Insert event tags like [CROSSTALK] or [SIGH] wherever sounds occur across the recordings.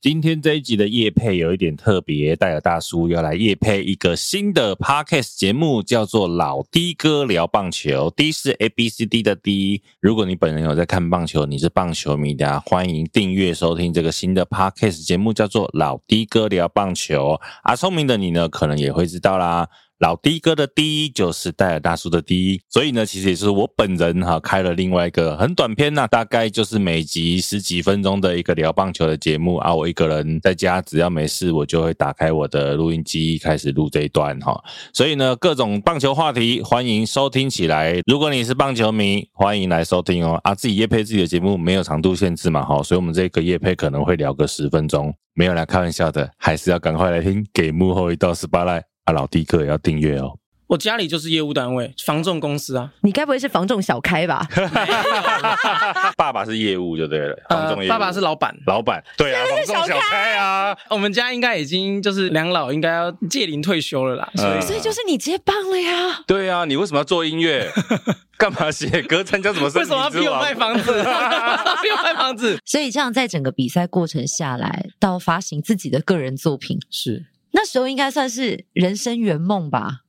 今天这一集的夜配有一点特别，戴尔大叔要来夜配一个新的 podcast 节目，叫做《老的哥聊棒球》。D 是 A B C D 的 D。如果你本人有在看棒球，你是棒球迷的，欢迎订阅收听这个新的 podcast 节目，叫做《老的哥聊棒球》。啊，聪明的你呢，可能也会知道啦。老 D 哥的 D 就是戴尔大叔的 D，所以呢，其实也是我本人哈开了另外一个很短篇呐，大概就是每集十几分钟的一个聊棒球的节目啊。我一个人在家，只要没事，我就会打开我的录音机开始录这一段哈。所以呢，各种棒球话题欢迎收听起来。如果你是棒球迷，欢迎来收听哦。啊，自己夜配自己的节目没有长度限制嘛哈，所以我们这个夜配可能会聊个十分钟，没有来开玩笑的，还是要赶快来听，给幕后一道 spotlight。啊、老弟哥也要订阅哦！我家里就是业务单位，房仲公司啊。[LAUGHS] 你该不会是房仲小开吧？[LAUGHS] 爸爸是业务就对了，房仲业务、呃、爸爸是老板，老板对啊，房仲小开啊。我们家应该已经就是两老应该要届龄退休了啦，所以、嗯、所以就是你接棒了呀。对啊，你为什么要做音乐？[LAUGHS] 干嘛写歌？参加什么？为什么要逼我卖房子？逼我卖房子？所以这样，在整个比赛过程下来，到发行自己的个人作品是。那时候应该算是人生圆梦吧。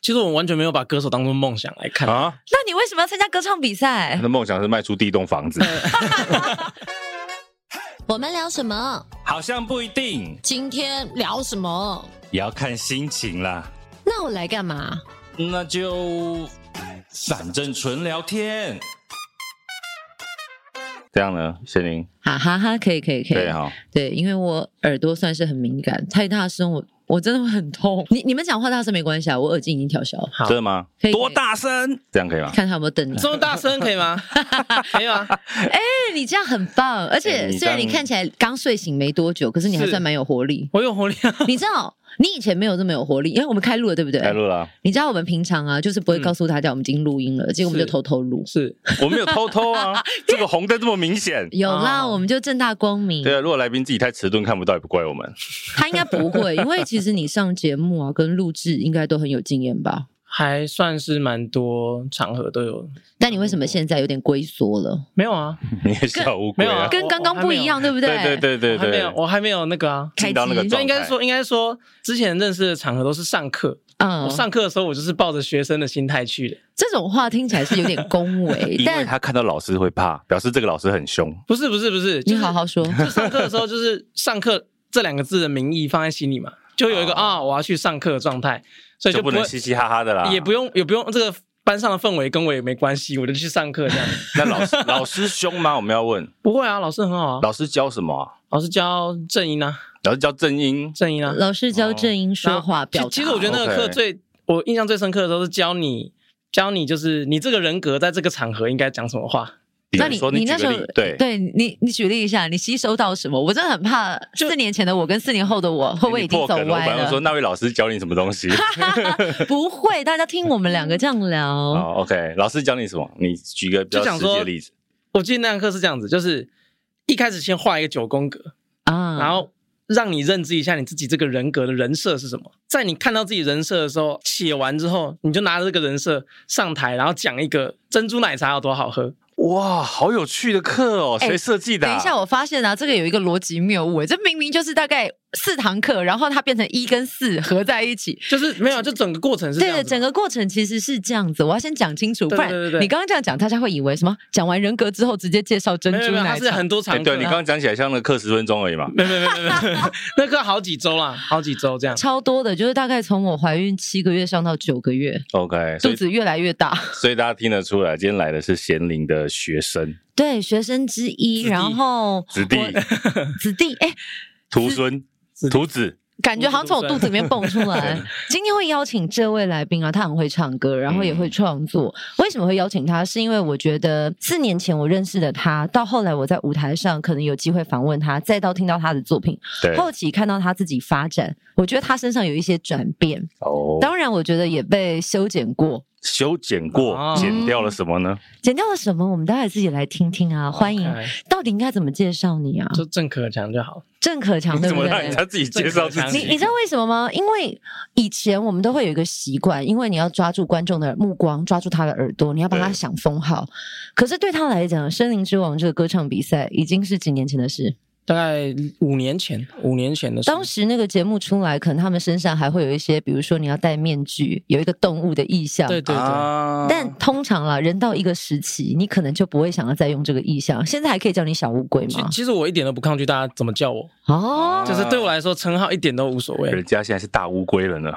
其实我完全没有把歌手当做梦想来看啊。那你为什么要参加歌唱比赛？他的梦想是卖出第一栋房子。[LAUGHS] 我们聊什么？好像不一定。今天聊什么？也要看心情啦。那我来干嘛？那就反正纯聊天。这样呢，谢玲，哈哈哈，可以可以可以，对哈，对，因为我耳朵算是很敏感，太大声我我真的会很痛。[LAUGHS] 你你们讲话大声没关系啊，我耳机已经调小了。好，真的吗？可以，多大声？这样可以吗？看他有没有瞪你。这么大声可以吗？[LAUGHS] 可以吗？[LAUGHS] 哎、欸，你这样很棒，而且虽然你看起来刚睡醒没多久，可是你还算蛮有活力。我有活力啊，你知道。你以前没有这么有活力，因为我们开录了，对不对？开录了。你知道我们平常啊，就是不会告诉大家我们已经录音了，嗯、结果我们就偷偷录。是，我们有偷偷啊，[LAUGHS] 这个红灯这么明显。有啦，哦、我们就正大光明。对啊，如果来宾自己太迟钝看不到，也不怪我们。他应该不会，因为其实你上节目啊，跟录制应该都很有经验吧。还算是蛮多场合都有，但你为什么现在有点龟缩了？没有啊，[LAUGHS] 你也小乌龟啊，没有啊，跟刚刚不一样，对不对？对对对对对，没有，我还没有那个啊，开到那个状态。应该说，应该说，之前认识的场合都是上课，嗯，我上课的时候，我就是抱着学生的心态去的。这种话听起来是有点恭维，[LAUGHS] 因为他看到老师会怕，表示这个老师很凶。不是不是不是，你好好说。就上课的时候，就是上课这两个字的名义放在心里嘛，就有一个啊，我要去上课的状态。所以就不，就不能嘻嘻哈哈的啦，也不用也不用这个班上的氛围跟我也没关系，我就去上课这样。[LAUGHS] 那老师老师凶吗？我们要问。不会啊，老师很好啊。老师教什么啊？老师教正音啊。老师教正音，正音啊。老师教正音说话表达。其实我觉得那个课最我印象最深刻的时候是教你教你就是你这个人格在这个场合应该讲什么话。那你你那时候对对你你举例一下，你吸收到什么？我真的很怕四年前的我跟四年后的我会不会已经走歪了？我说那位老师教你什么东西？[LAUGHS] 不会，大家听我们两个这样聊。哦，OK，老师教你什么？你举个比较实际的例子。我记得那堂课是这样子，就是一开始先画一个九宫格啊，然后让你认知一下你自己这个人格的人设是什么。在你看到自己人设的时候，写完之后，你就拿着这个人设上台，然后讲一个珍珠奶茶有多好喝。哇，好有趣的课哦！谁设计的啊？等一下，我发现啊，这个有一个逻辑谬误，这明明就是大概四堂课，然后它变成一跟四合在一起，就是没有，就整个过程是这样子。对，整个过程其实是这样子。我要先讲清楚，不然你刚刚这样讲，大家会以为什么？讲完人格之后直接介绍珍珠奶茶，是很多场。对，你刚刚讲起来像那个课十分钟而已嘛？没没没没没，那课好几周啦，好几周这样。超多的，就是大概从我怀孕七个月上到九个月，OK，肚子越来越大。所以大家听得出来，今天来的是贤龄的学生。对，学生之一，然后子弟，子弟，哎，[LAUGHS] 徒孙，徒子，感觉好像从我肚子里面蹦出来。[LAUGHS] 今天会邀请这位来宾啊，他很会唱歌，然后也会创作。嗯、为什么会邀请他？是因为我觉得四年前我认识的他，到后来我在舞台上可能有机会访问他，再到听到他的作品，对后期看到他自己发展，我觉得他身上有一些转变。哦，当然，我觉得也被修剪过。修剪过，剪掉了什么呢？剪掉了什么？我们待会自己来听听啊！欢迎，到底应该怎么介绍你啊？就郑可强就好。郑可强对不对？怎么让他自己介绍自己？你你知道为什么吗？因为以前我们都会有一个习惯，因为你要抓住观众的目光，抓住他的耳朵，你要帮他想封号。可是对他来讲，《森林之王》这个歌唱比赛已经是几年前的事。大概五年前，五年前的时候，当时那个节目出来，可能他们身上还会有一些，比如说你要戴面具，有一个动物的意象。对对对。啊、但通常啦，人到一个时期，你可能就不会想要再用这个意象。现在还可以叫你小乌龟吗？其实我一点都不抗拒大家怎么叫我。哦。就是对我来说，称号一点都无所谓。人家现在是大乌龟了呢。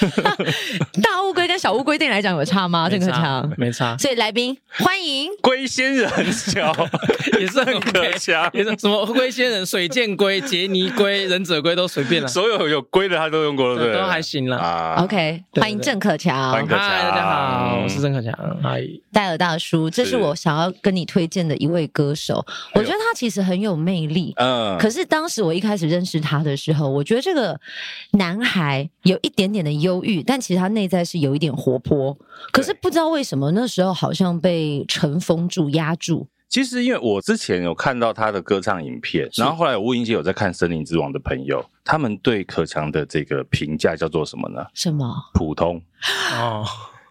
[LAUGHS] 大乌龟跟小乌龟对你来讲有差吗？郑可强，没差。所以来宾欢迎龟仙人小，[LAUGHS] 也是很可强，也是什么龟仙人、水箭龟、杰尼龟、忍者龟都随便了。所有有龟的他都用过了，对，都还行了。啊，OK，欢迎郑可强，欢迎可强，大家好，我是郑可强，嗨，戴尔大叔，这是我想要跟你推荐的一位歌手，我觉得他其实很有魅力。嗯，可是当时我一开始认识他的时候，我觉得这个男孩有一点点的优。忧郁，但其实他内在是有一点活泼，可是不知道为什么那时候好像被尘封住、压住。其实因为我之前有看到他的歌唱影片，然后后来我问一些有在看《森林之王》的朋友，他们对可强的这个评价叫做什么呢？什么？普通哦，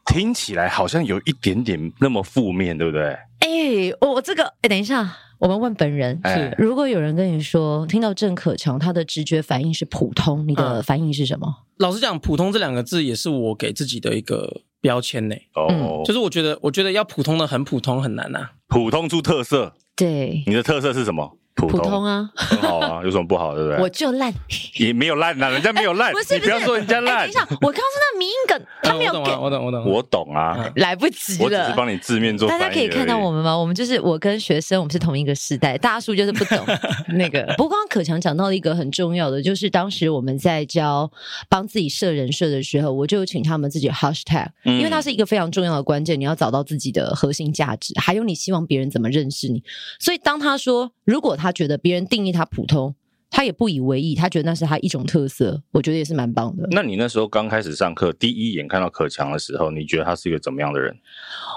听起来好像有一点点那么负面，对不对？哎，我这个哎，等一下。我们问本人是，如果有人跟你说听到郑可强，他的直觉反应是普通，你的反应是什么？嗯、老实讲，普通这两个字也是我给自己的一个标签呢。哦，就是我觉得，我觉得要普通的很普通很难呐、啊。普通出特色，对，你的特色是什么？普通，普通啊，很好啊，[LAUGHS] 有什么不好，对不对？我就烂，也没有烂呐，人家没有烂，不是，你不要说人家烂。等一下，我刚刚是那个迷因梗，他没有。我懂，我懂，我懂，我懂啊，来不及了。我只是帮你字面做。大家可以看到我们吗？我们就是我跟学生，我们是同一个时代。大叔就是不懂 [LAUGHS] 那个。不过刚刚可强讲到了一个很重要的，就是当时我们在教帮自己设人设的时候，我就请他们自己 hashtag，因为它是一个非常重要的关键，你要找到自己的核心价值，还有你希望别人怎么认识你。所以当他说，如果他觉得别人定义。他普通，他也不以为意，他觉得那是他一种特色，我觉得也是蛮棒的。那你那时候刚开始上课，第一眼看到可强的时候，你觉得他是一个怎么样的人？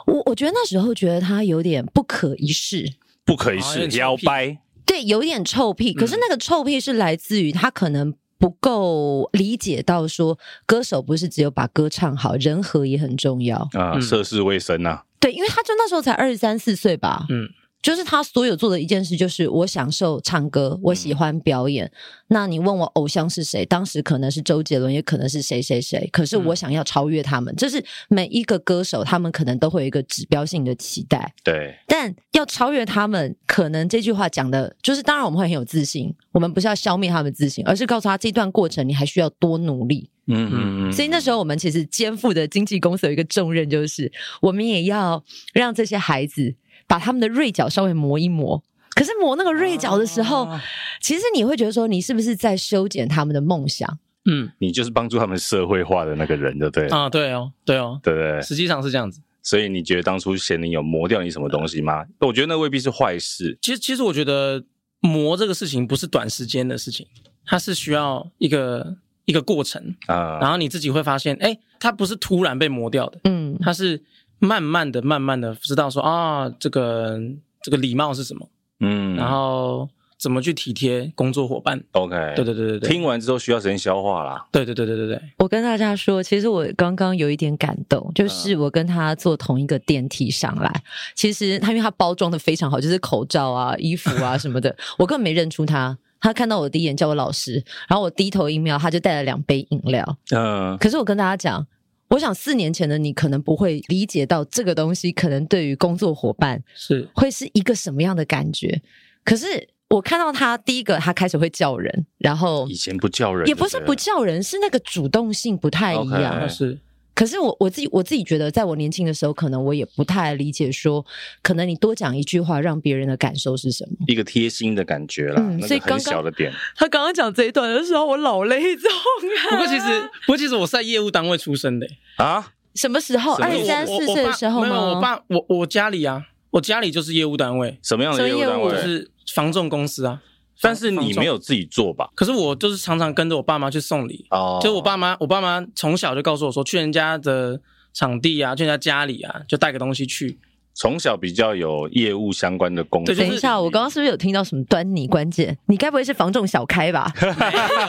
我我觉得那时候觉得他有点不可一世，不可一世，摇摆，对，有点臭屁。可是那个臭屁是来自于他可能不够理解到说，歌手不是只有把歌唱好，人和也很重要啊，涉世未深啊。对，因为他就那时候才二十三四岁吧，嗯。就是他所有做的一件事，就是我享受唱歌，我喜欢表演。嗯、那你问我偶像是谁？当时可能是周杰伦，也可能是谁谁谁。可是我想要超越他们，这、嗯、是每一个歌手他们可能都会有一个指标性的期待。对，但要超越他们，可能这句话讲的就是，当然我们会很有自信，我们不是要消灭他们的自信，而是告诉他这段过程你还需要多努力。嗯嗯嗯。所以那时候我们其实肩负的经纪公司有一个重任，就是我们也要让这些孩子。把他们的锐角稍微磨一磨，可是磨那个锐角的时候，啊、其实你会觉得说，你是不是在修剪他们的梦想？嗯，你就是帮助他们社会化的那个人，对不对？啊，对哦，对哦，对不对？实际上是这样子。所以你觉得当初贤林有磨掉你什么东西吗？嗯、我觉得那未必是坏事。其实，其实我觉得磨这个事情不是短时间的事情，它是需要一个一个过程啊。然后你自己会发现，哎，它不是突然被磨掉的，嗯，它是。慢慢的、慢慢的知道说啊，这个这个礼貌是什么，嗯，然后怎么去体贴工作伙伴。OK，对对对对对。听完之后需要时间消化啦。对对对对对对。我跟大家说，其实我刚刚有一点感动，就是我跟他坐同一个电梯上来，嗯、其实他因为他包装的非常好，就是口罩啊、衣服啊什么的，[LAUGHS] 我根本没认出他。他看到我第一眼叫我老师，然后我低头一瞄，他就带了两杯饮料。嗯，可是我跟大家讲。我想四年前的你可能不会理解到这个东西，可能对于工作伙伴是会是一个什么样的感觉。可是我看到他第一个，他开始会叫人，然后以前不叫人，也不是不叫人，是那个主动性不太一样。是。可是我我自己我自己觉得，在我年轻的时候，可能我也不太理解说，可能你多讲一句话，让别人的感受是什么？一个贴心的感觉啦。嗯，所以刚刚小的点，他刚刚讲这一段的时候，我老泪纵横。不过其实，不过其实我是在业务单位出生的啊。什么时候？二十三四岁的时候吗？没有，我爸，我我家里啊，我家里就是业务单位。什么样的业务单位？就是房仲公司啊。但是你没有自己做吧？可是我就是常常跟着我爸妈去送礼。哦。就我爸妈，我爸妈从小就告诉我说，去人家的场地啊，去人家家里啊，就带个东西去。从小比较有业务相关的工作。等一下，我刚刚是不是有听到什么端倪关键？你该不会是房仲小开吧？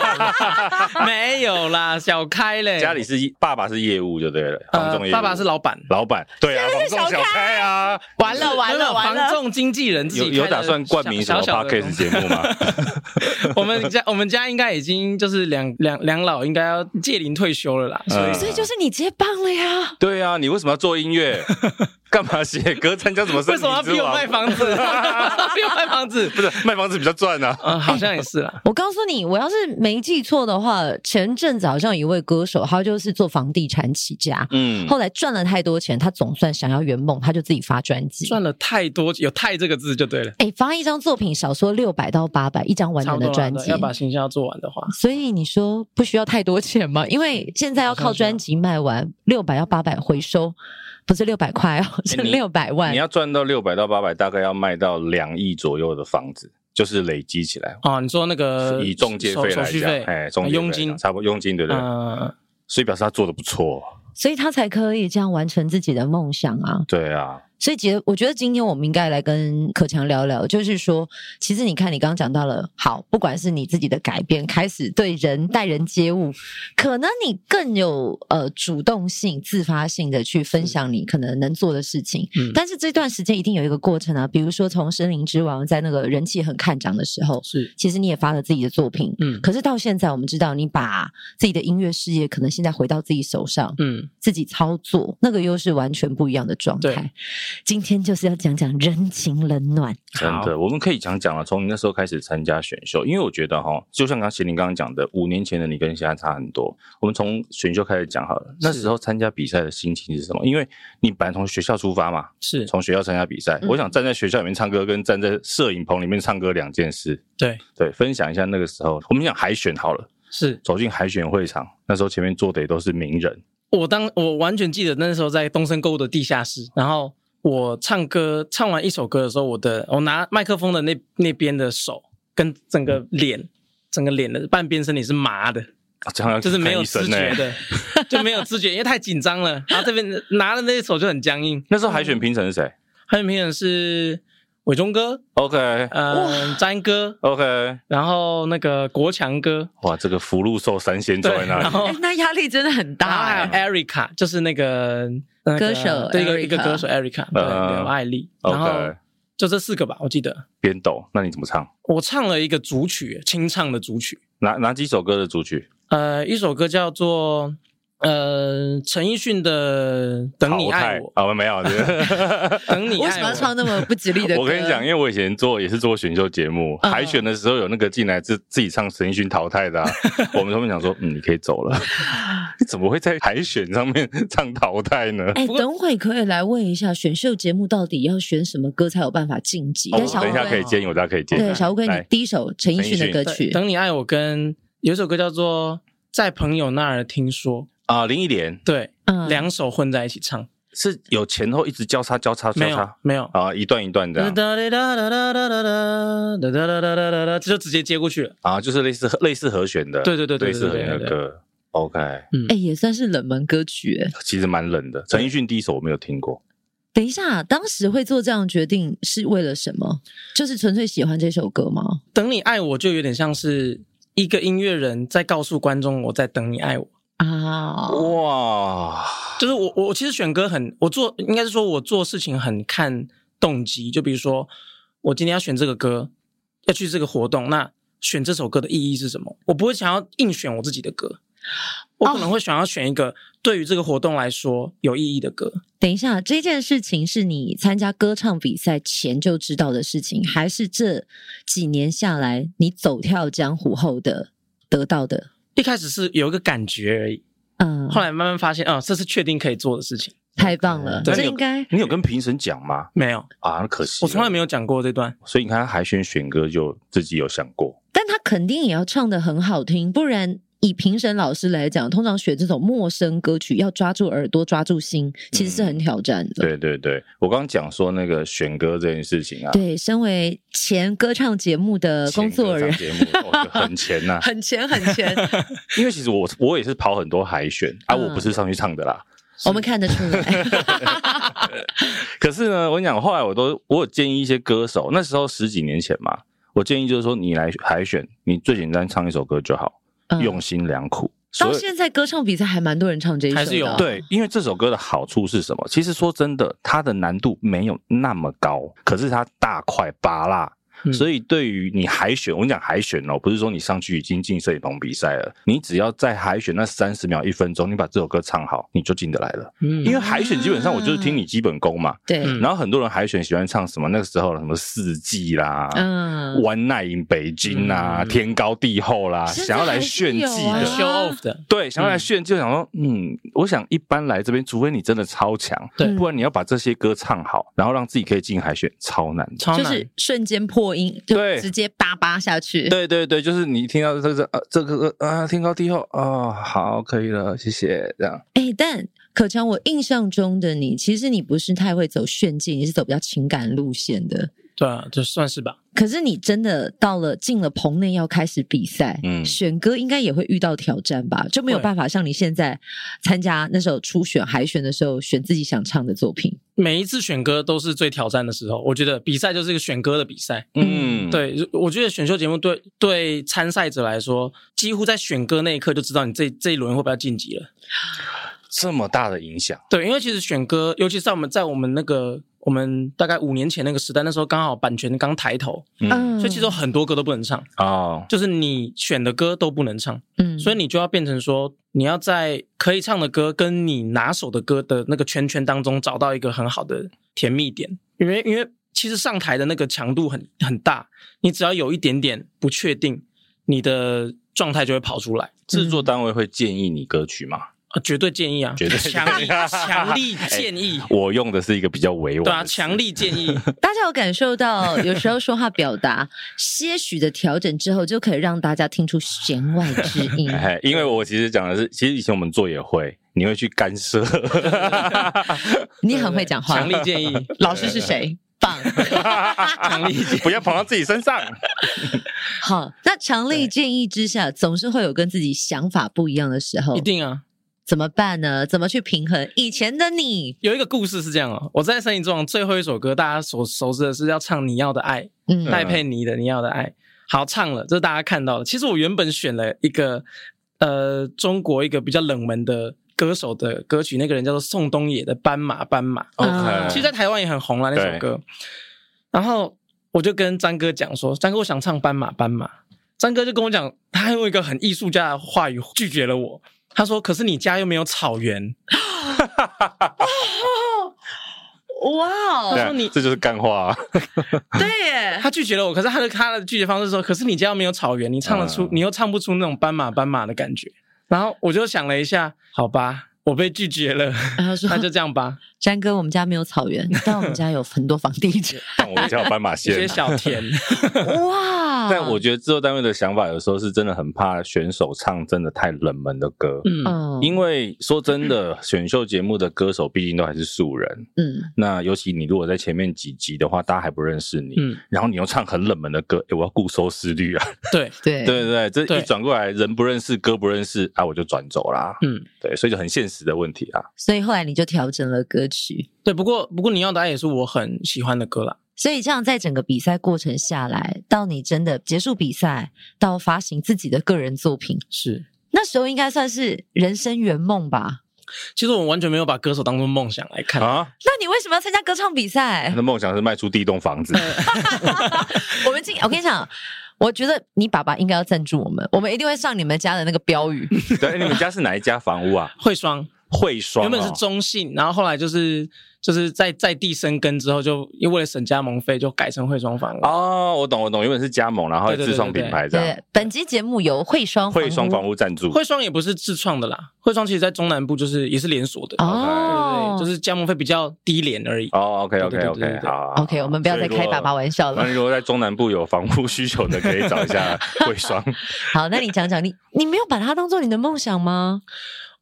[LAUGHS] 没有啦，小开嘞。家里是爸爸是业务就对了，房仲业务。爸爸是老板，老板对啊，房仲小开啊，完了完了完了，房仲经纪人有有打算冠名什么 podcast 节目吗？[LAUGHS] 我们家我们家应该已经就是两两两老应该要届龄退休了啦，所以所以就是你接棒了呀。对啊，你为什么要做音乐？[LAUGHS] 干嘛写歌参加什么？为什么要逼我卖房子？[LAUGHS] 逼我卖房子？不是卖房子比较赚啊？嗯，好像也是啦。[LAUGHS] 我告诉你，我要是没记错的话，前阵子好像有一位歌手，他就是做房地产起家，嗯，后来赚了太多钱，他总算想要圆梦，他就自己发专辑。赚了太多，有“太”这个字就对了。哎，发一张作品少说六百到八百，一张完整的专辑，要把形象做完的话，所以你说不需要太多钱吗？因为现在要靠专辑卖完六百要八百回收。不是六百块哦，是六百万。你要赚到六百到八百，大概要卖到两亿左右的房子，就是累积起来。哦，你说那个以中介费来讲，哎，中介佣金差不多佣金对不对？嗯，所以表示他做的不错，所以他才可以这样完成自己的梦想啊。对啊。所以，其实我觉得今天我们应该来跟可强聊聊，就是说，其实你看，你刚刚讲到了，好，不管是你自己的改变，开始对人待人接物，可能你更有呃主动性、自发性的去分享你可能能做的事情。嗯，但是这段时间一定有一个过程啊，比如说从《森林之王》在那个人气很看涨的时候，是，其实你也发了自己的作品，嗯，可是到现在，我们知道你把自己的音乐事业可能现在回到自己手上，嗯，自己操作，那个又是完全不一样的状态。今天就是要讲讲人情冷暖，真的，我们可以讲讲了。从你那时候开始参加选秀，因为我觉得哈，就像刚才贤玲刚刚讲的，五年前的你跟现在差很多。我们从选秀开始讲好了，那时候参加比赛的心情是什么？因为你本来从学校出发嘛，是从学校参加比赛。我想站在学校里面唱歌，跟站在摄影棚里面唱歌两件事。对对，分享一下那个时候，我们讲海选好了，是走进海选会场，那时候前面坐的也都是名人。我当我完全记得那时候在东森购物的地下室，然后。我唱歌唱完一首歌的时候，我的我拿麦克风的那那边的手跟整个脸，整个脸的半边身体是麻的，啊、就是没有知觉的，就没有知觉，因为太紧张了。然后这边拿的那一手就很僵硬。那时候海选评审是谁？海选评审是。伟忠哥，OK，嗯，詹哥，OK，然后那个国强哥，哇，这个福禄寿三仙坐在那里，然后那压力真的很大。还有 Erica，就是那个歌手，对，一个一个歌手 Erica，对，刘爱丽，然后就这四个吧，我记得。边斗，那你怎么唱？我唱了一个主曲，清唱的主曲。哪哪几首歌的主曲？呃，一首歌叫做。呃，陈奕迅的《等你爱我》啊，没有，[LAUGHS] 等你爱我。为什么要唱那么不吉利的歌？我跟你讲，因为我以前做也是做选秀节目，海选的时候有那个进来自自己唱陈奕迅淘汰的，[LAUGHS] 我们他们讲说，嗯，你可以走了。[LAUGHS] 你怎么会在海选上面唱淘汰呢？哎，等会可以来问一下，选秀节目到底要选什么歌才有办法晋级？等一下可以建议，我大家可以建议。对，小乌龟，你第一首陈奕迅的歌曲《等你爱我》跟有一首歌叫做《在朋友那儿听说》。啊，林忆莲，对，嗯，两首混在一起唱，是有前后一直交叉交叉交叉，没有啊，一段一段的，就直接接过去了啊，就是类似类似和弦的，对对对对，类似和弦的歌，OK，嗯，哎，也算是冷门歌曲，哎，其实蛮冷的。陈奕迅第一首我没有听过。等一下，当时会做这样决定是为了什么？就是纯粹喜欢这首歌吗？等你爱我就有点像是一个音乐人在告诉观众，我在等你爱我。啊哇！就是我我其实选歌很，我做应该是说我做事情很看动机。就比如说，我今天要选这个歌，要去这个活动，那选这首歌的意义是什么？我不会想要硬选我自己的歌，我可能会想要选一个对于这个活动来说有意义的歌。等一下，这件事情是你参加歌唱比赛前就知道的事情，还是这几年下来你走跳江湖后的得到的？一开始是有一个感觉而已，嗯，后来慢慢发现，啊、嗯，这是确定可以做的事情，太棒了。这应该你有跟评审讲吗？没有啊，那可惜，我从来没有讲过这段。所以你看他海选选歌就自己有想过，但他肯定也要唱的很好听，不然。以评审老师来讲，通常选这种陌生歌曲，要抓住耳朵、抓住心，其实是很挑战的。嗯、对对对，我刚刚讲说那个选歌这件事情啊，对，身为前歌唱节目的工作人，节目、哦、很前呐、啊，很前很前。因为其实我我也是跑很多海选啊，我不是上去唱的啦，嗯、我们看得出来。可是呢，我跟你讲，后来我都我有建议一些歌手，那时候十几年前嘛，我建议就是说，你来海选，你最简单唱一首歌就好。用心良苦，到现在歌唱比赛还蛮多人唱这一首，还是有对，因为这首歌的好处是什么？其实说真的，它的难度没有那么高，可是它大块芭乐。所以，对于你海选，我跟你讲海选哦，不是说你上去已经进摄影棚比赛了，你只要在海选那三十秒、一分钟，你把这首歌唱好，你就进得来了。嗯，因为海选基本上我就是听你基本功嘛。对。然后很多人海选喜欢唱什么？那个时候什么四季啦，嗯，One Night in 北京啦，天高地厚啦，想要来炫技的，show off 的。对，想要来炫技，就想说，嗯，我想一般来这边，除非你真的超强，对，不然你要把这些歌唱好，然后让自己可以进海选，超难，超难，就是瞬间破音，就。直接叭叭下去，对对对，就是你听到这个呃这个啊天高地厚啊，好可以了，谢谢这样。哎，但可强，我印象中的你，其实你不是太会走炫技，你是走比较情感路线的。对啊，就算是吧。可是你真的到了进了棚内要开始比赛，嗯，选歌应该也会遇到挑战吧？就没有办法像你现在参加那时候初选海选的时候选自己想唱的作品。每一次选歌都是最挑战的时候，我觉得比赛就是一个选歌的比赛。嗯，对，我觉得选秀节目对对参赛者来说，几乎在选歌那一刻就知道你这这一轮会不会要晋级了。这么大的影响？对，因为其实选歌，尤其是在我们在我们那个。我们大概五年前那个时代，那时候刚好版权刚抬头，嗯，所以其实有很多歌都不能唱。哦，就是你选的歌都不能唱，嗯，所以你就要变成说，你要在可以唱的歌跟你拿手的歌的那个圈圈当中找到一个很好的甜蜜点，因为因为其实上台的那个强度很很大，你只要有一点点不确定，你的状态就会跑出来。制作单位会建议你歌曲吗？啊，绝对建议啊！绝对强力强力建议。我用的是一个比较委婉。对啊，强力建议。[LAUGHS] 大家有感受到，有时候说话表达些许的调整之后，就可以让大家听出弦外之音。[LAUGHS] 因为我其实讲的是，其实以前我们做也会，你会去干涉。[LAUGHS] 你很会讲话。强力建议，老师是谁？棒。强力建议，不要跑到自己身上。好，那强力建议之下，总是会有跟自己想法不一样的时候。一定啊。怎么办呢？怎么去平衡？以前的你有一个故事是这样哦，我在森林之王最后一首歌，大家所熟知的是要唱你要的爱，嗯，戴佩妮的你要的爱，好唱了，这是大家看到的。其实我原本选了一个呃中国一个比较冷门的歌手的歌曲，那个人叫做宋冬野的《斑马斑马》，OK，其实在台湾也很红了那首歌。然后我就跟张哥讲说，张哥我想唱《斑马斑马》，张哥就跟我讲，他用一个很艺术家的话语拒绝了我。他说：“可是你家又没有草原。[LAUGHS] ”哇哦！他说你：“你这就是干话啊。[LAUGHS] ”对耶，他拒绝了我。可是他的他的拒绝方式说：“可是你家又没有草原，你唱得出，嗯、你又唱不出那种斑马斑马的感觉。”然后我就想了一下，好吧。我被拒绝了，他说：“那就这样吧，詹哥，我们家没有草原，但我们家有很多房地产，但我们家有斑马线，一些小田。[LAUGHS] 哇！但我觉得制作单位的想法有时候是真的很怕选手唱真的太冷门的歌，嗯，因为说真的，[CLEARS THROAT] 选秀节目的歌手毕竟都还是素人，嗯，那尤其你如果在前面几集的话，大家还不认识你，嗯，然后你又唱很冷门的歌，诶，我要顾收视率啊，[LAUGHS] 对。对。对对，这一转过来，人不认识，歌不认识，啊，我就转走啦，嗯，对，所以就很现实。的问题啊，所以后来你就调整了歌曲。对，不过不过你要的爱也是我很喜欢的歌啦。所以这样在整个比赛过程下来，到你真的结束比赛，到发行自己的个人作品，是那时候应该算是人生圆梦吧？其实我完全没有把歌手当做梦想来看啊。那你为什么要参加歌唱比赛？他的梦想是卖出第一栋房子。[LAUGHS] 我们进，我跟你讲。我觉得你爸爸应该要赞助我们，我们一定会上你们家的那个标语。对，你们家是哪一家房屋啊？惠双，慧双、哦、原本是中信，然后后来就是就是在在地生根之后，就因为省加盟费，就改成慧双房屋。哦，我懂我懂，原本是加盟，然后自创品牌这样。对，对，对，对，本集节目由慧双慧双房屋赞助。慧双也不是自创的啦，慧双其实在中南部就是也是连锁的。哦，对，对，就是加盟费比较低廉而已。哦，OK OK OK，好，OK，我们不要再开爸爸玩笑了。那如果在中南部有房屋需求的，可以找一下慧双。[LAUGHS] 好，那你讲讲，你你没有把它当做你的梦想吗？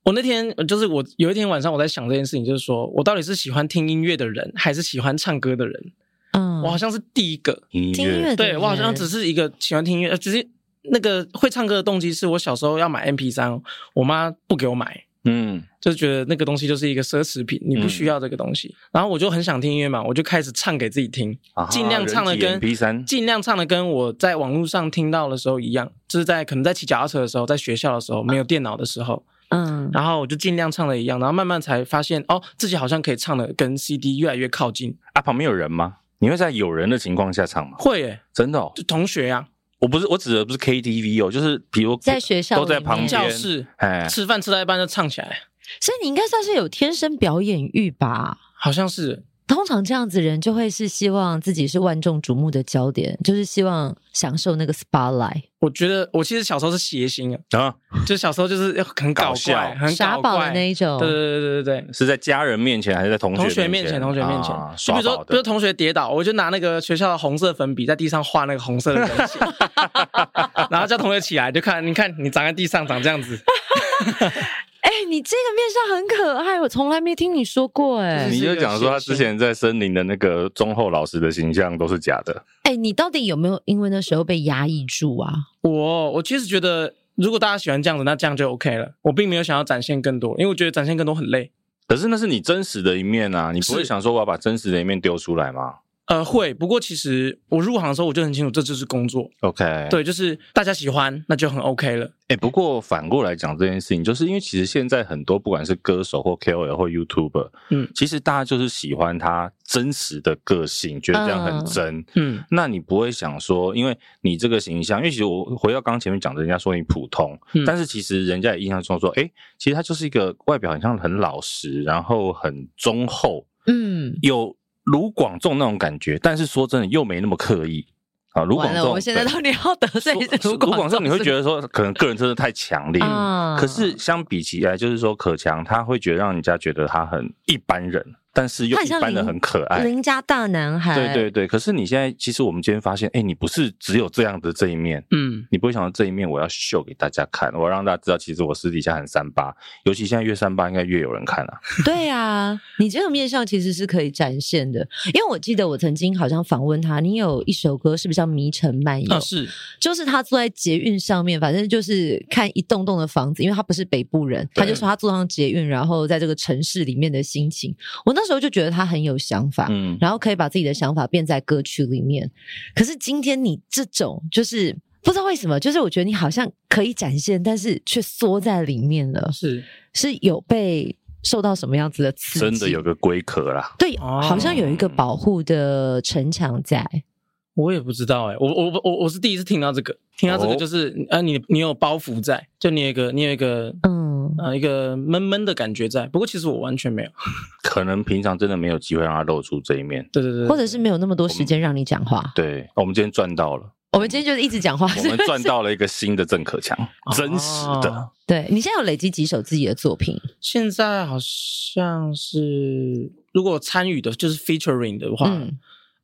我那天就是我有一天晚上我在想这件事情，就是说我到底是喜欢听音乐的人，还是喜欢唱歌的人？嗯，我好像是第一个听音乐，对，我好像只是一个喜欢听音乐，只是那个会唱歌的动机是我小时候要买 M P 三我妈不给我买，嗯，就是觉得那个东西就是一个奢侈品，你不需要这个东西。嗯、然后我就很想听音乐嘛，我就开始唱给自己听，尽量唱的跟 MP3，尽量唱的跟我在网络上听到的时候一样，就是在可能在骑脚踏车的时候，在学校的时候，没有电脑的时候。嗯，然后我就尽量唱的一样，然后慢慢才发现哦，自己好像可以唱的跟 CD 越来越靠近。啊，旁边有人吗？你会在有人的情况下唱吗？会耶，真的哦，就同学呀、啊。我不是，我指的不是 KTV 哦，就是比如在学校都在旁边教室，哎，吃饭吃到一半就唱起来。所以你应该算是有天生表演欲吧？好像是。通常这样子人就会是希望自己是万众瞩目的焦点，就是希望享受那个 spotlight。我觉得我其实小时候是谐星啊，啊，就小时候就是很搞笑、很傻宝的那一种。对对对对对对，是在家人面前还是在同学同学面前？同学面前。就比如说，比如同学跌倒，我就拿那个学校的红色粉笔在地上画那个红色的人形，[LAUGHS] 然后叫同学起来，就看，你看你长在地上长这样子。[LAUGHS] 你这个面相很可爱，我从来没听你说过哎。你就讲说他之前在森林的那个忠厚老实的形象都是假的。哎、欸，你到底有没有因为那时候被压抑住啊？我我其实觉得，如果大家喜欢这样子，那这样就 OK 了。我并没有想要展现更多，因为我觉得展现更多很累。可是那是你真实的一面啊，你不会想说我要把真实的一面丢出来吗？呃，会，不过其实我入行的时候我就很清楚，这就是工作。OK，对，就是大家喜欢，那就很 OK 了。哎、欸，不过反过来讲这件事情，就是因为其实现在很多不管是歌手或 KOL 或 YouTuber，嗯，其实大家就是喜欢他真实的个性，觉得这样很真。嗯，那你不会想说，因为你这个形象，因为其实我回到刚刚前面讲的，人家说你普通，嗯、但是其实人家也印象中说，哎、欸，其实他就是一个外表很像很老实，然后很忠厚，嗯，有。卢广仲那种感觉，但是说真的又没那么刻意啊。卢广仲，我们现在到底要得罪卢广仲？你会觉得说可能个人真的太强烈，嗯、可是相比起来，就是说可强他会觉得让人家觉得他很一般人。但是又一般的很可爱，邻家大男孩。对对对，可是你现在其实我们今天发现，哎，你不是只有这样的这一面，嗯，你不会想到这一面我要秀给大家看，我要让大家知道，其实我私底下很三八，尤其现在越三八，应该越有人看啊。对啊，你这个面相其实是可以展现的，因为我记得我曾经好像访问他，你有一首歌是不是叫《迷城漫游》？啊，是，就是他坐在捷运上面，反正就是看一栋栋的房子，因为他不是北部人，他就说他坐上捷运，然后在这个城市里面的心情，我那时候就觉得他很有想法，嗯，然后可以把自己的想法变在歌曲里面。可是今天你这种就是不知道为什么，就是我觉得你好像可以展现，但是却缩在里面了。是是有被受到什么样子的刺激？真的有个龟壳啦，对，好像有一个保护的城墙在。我也不知道哎、欸，我我我我是第一次听到这个，听到这个就是，啊、哦，你你有包袱在，就你有一个你有一个，嗯啊，一个闷闷的感觉在。不过其实我完全没有，[LAUGHS] 可能平常真的没有机会让他露出这一面。对对对，或者是没有那么多时间让你讲话。对，我们今天赚到了，我们今天就是一直讲话，我们赚到了一个新的郑可强，真实的。哦、[LAUGHS] 对，你现在有累积几首自己的作品？现在好像是，如果参与的就是 featuring 的话。嗯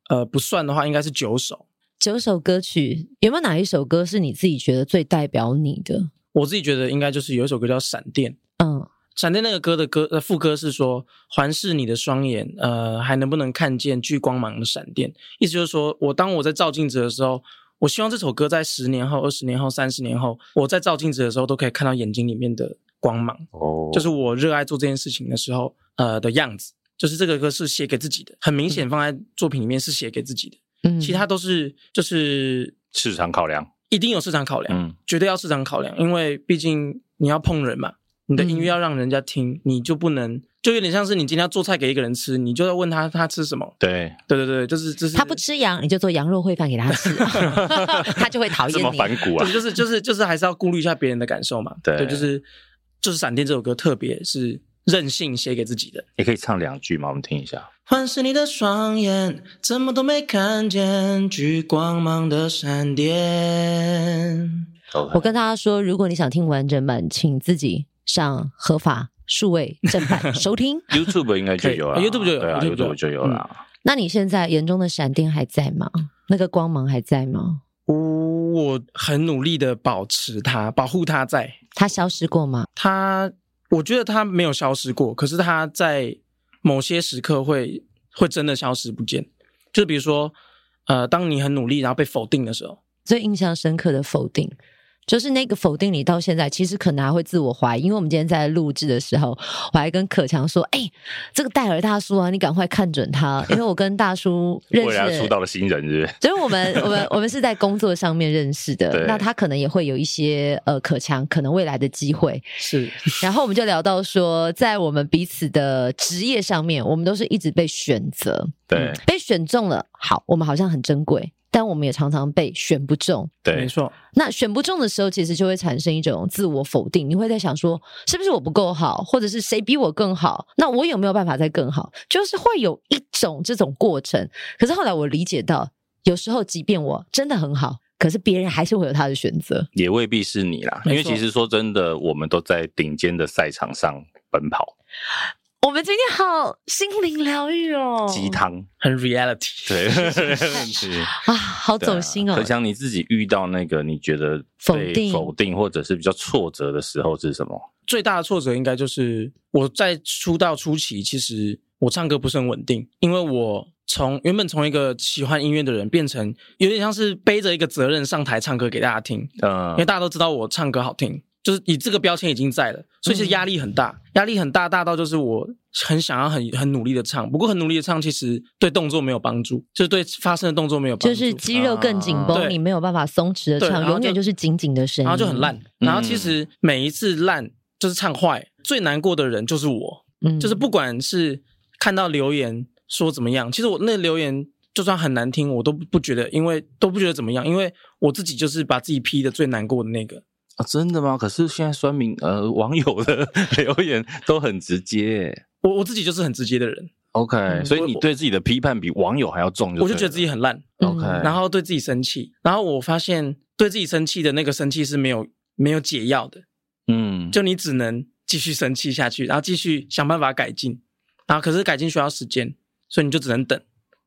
呃，不算的话，应该是九首。九首歌曲，有没有哪一首歌是你自己觉得最代表你的？我自己觉得应该就是有一首歌叫《闪电》。嗯，《闪电》那个歌的歌呃副歌是说：“环视你的双眼，呃，还能不能看见聚光芒的闪电？”意思就是说，我当我在照镜子的时候，我希望这首歌在十年后、二十年后、三十年后，我在照镜子的时候都可以看到眼睛里面的光芒。哦，就是我热爱做这件事情的时候，呃的样子。就是这个歌是写给自己的，很明显放在作品里面是写给自己的，嗯，其他都是就是市场考量，一定有市场考量，嗯，绝对要市场考量，因为毕竟你要碰人嘛，你的音乐要让人家听，嗯，你就不能就有点像是你今天要做菜给一个人吃，你就要问他他吃什么，对，对对对，就是就是他不吃羊，你就做羊肉烩饭给他吃，[LAUGHS] [LAUGHS] 他就会讨厌你，这么反骨啊，就是就是就是还是要顾虑一下别人的感受嘛，对，对，就是就是闪电这首歌特别是。任性写给自己的。你可以唱两句吗？我们听一下。环视你的双眼，怎么都没看见聚光芒的闪电。Okay. 我跟大家说，如果你想听完整版，请自己上合法数位正版 [LAUGHS] 收听。YouTube 应该就有了，YouTube 就有，对啊，YouTube 就有了。嗯那你现在眼中的闪电还在吗？那个光芒还在吗？我很努力的保持它，保护它在。它消失过吗？它，我觉得它没有消失过，可是它在某些时刻会会真的消失不见。就比如说，呃，当你很努力然后被否定的时候，最印象深刻的否定。就是那个否定你到现在，其实可能还会自我怀疑。因为我们今天在录制的时候，我还跟可强说：“哎、欸，这个戴尔大叔啊，你赶快看准他，因为我跟大叔 [LAUGHS] 认识，未来出道的新人是不是？所以我们我们我们是在工作上面认识的。那他可能也会有一些呃可强可能未来的机会是。[LAUGHS] 然后我们就聊到说，在我们彼此的职业上面，我们都是一直被选择，对、嗯，被选中了，好，我们好像很珍贵。”但我们也常常被选不中，对，没错。那选不中的时候，其实就会产生一种自我否定。你会在想说，是不是我不够好，或者是谁比我更好？那我有没有办法再更好？就是会有一种这种过程。可是后来我理解到，有时候即便我真的很好，可是别人还是会有他的选择，也未必是你啦。因为其实说真的，我们都在顶尖的赛场上奔跑。我们今天好心灵疗愈哦，鸡汤。很 reality，对，[LAUGHS] 啊，好走心哦。可想你自己遇到那个你觉得否定、否定或者是比较挫折的时候是什么？最大的挫折应该就是我在出道初期，其实我唱歌不是很稳定，因为我从原本从一个喜欢音乐的人，变成有点像是背着一个责任上台唱歌给大家听，嗯，因为大家都知道我唱歌好听。就是你这个标签已经在了，所以其实压力很大，压力很大，大到就是我很想要很很努力的唱，不过很努力的唱，其实对动作没有帮助，就是对发声的动作没有帮助，就是肌肉更紧绷，啊、你没有办法松弛的唱，永远就是紧紧的声音，然后就很烂。然后其实每一次烂就是唱坏，最难过的人就是我，嗯，就是不管是看到留言说怎么样，其实我那留言就算很难听，我都不觉得，因为都不觉得怎么样，因为我自己就是把自己批的最难过的那个。啊，真的吗？可是现在酸民呃网友的 [LAUGHS] 留言都很直接，我我自己就是很直接的人。OK，、嗯、所以你对自己的批判比网友还要重就，我就觉得自己很烂。OK，然后对自己生气，然后我发现对自己生气的那个生气是没有没有解药的。嗯，就你只能继续生气下去，然后继续想办法改进，然后可是改进需要时间，所以你就只能等，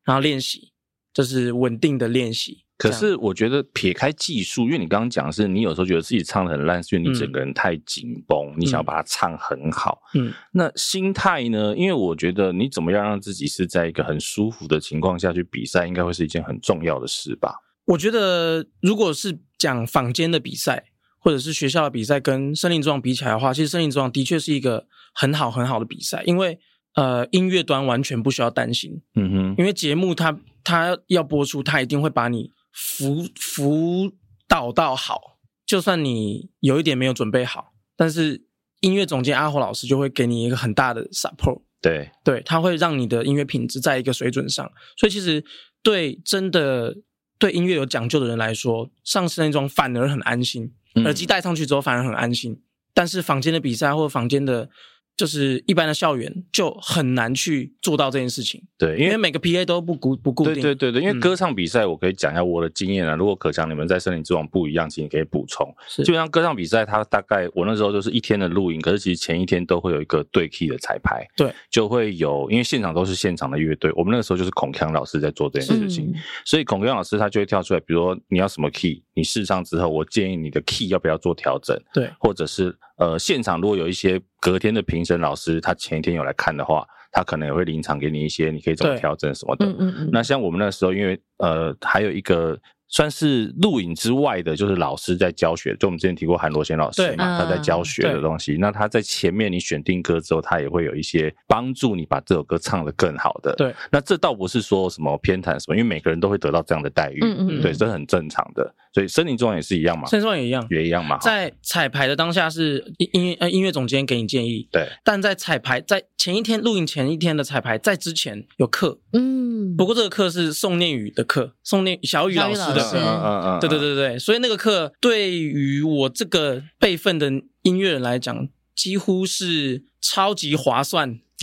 然后练习，就是稳定的练习。可是我觉得撇开技术，因为你刚刚讲的是你有时候觉得自己唱的很烂，是因为你整个人太紧绷，嗯、你想要把它唱很好。嗯，那心态呢？因为我觉得你怎么样让自己是在一个很舒服的情况下去比赛，应该会是一件很重要的事吧？我觉得如果是讲坊间的比赛，或者是学校的比赛，跟森林之王比起来的话，其实森林之王的确是一个很好很好的比赛，因为呃音乐端完全不需要担心。嗯哼，因为节目它它要播出，它一定会把你。辅辅导到好，就算你有一点没有准备好，但是音乐总监阿火老师就会给你一个很大的 support。对对，他会让你的音乐品质在一个水准上。所以其实对真的对音乐有讲究的人来说，上次那种反而很安心，耳机戴上去之后反而很安心。嗯、但是房间的比赛或者房间的。就是一般的校园就很难去做到这件事情，对，因为每个 PA 都不固不固定。对对对对，因为歌唱比赛，我可以讲一下我的经验啊。嗯、如果可强你们在森林之王不一样，请你可以补充。是，基本上歌唱比赛，它大概我那时候就是一天的录音，可是其实前一天都会有一个对 key 的彩排，对，就会有，因为现场都是现场的乐队，我们那个时候就是孔锵老师在做这件事情，嗯、所以孔锵老师他就会跳出来，比如说你要什么 key，你试唱之后，我建议你的 key 要不要做调整，对，或者是。呃，现场如果有一些隔天的评审老师，他前一天有来看的话，他可能也会临场给你一些，你可以怎么调整什么的。嗯嗯嗯。那像我们那时候，因为呃，还有一个。算是录影之外的，就是老师在教学。就我们之前提过韩罗贤老师嘛，他在教学的东西。那他在前面你选定歌之后，他也会有一些帮助你把这首歌唱得更好的。对，那这倒不是说什么偏袒什么，因为每个人都会得到这样的待遇。嗯嗯，对，这很正常的。所以森林之王也是一样嘛，森林之王也一样，也一样嘛。在彩排的当下是音乐呃音乐总监给你建议，对。但在彩排在前一天录影前一天的彩排在之前有课，嗯。不过这个课是宋念宇的课，宋念小雨老师的课，嗯嗯嗯。对对对对，所以那个课对于我这个辈分的音乐人来讲，几乎是超级划算，[LAUGHS]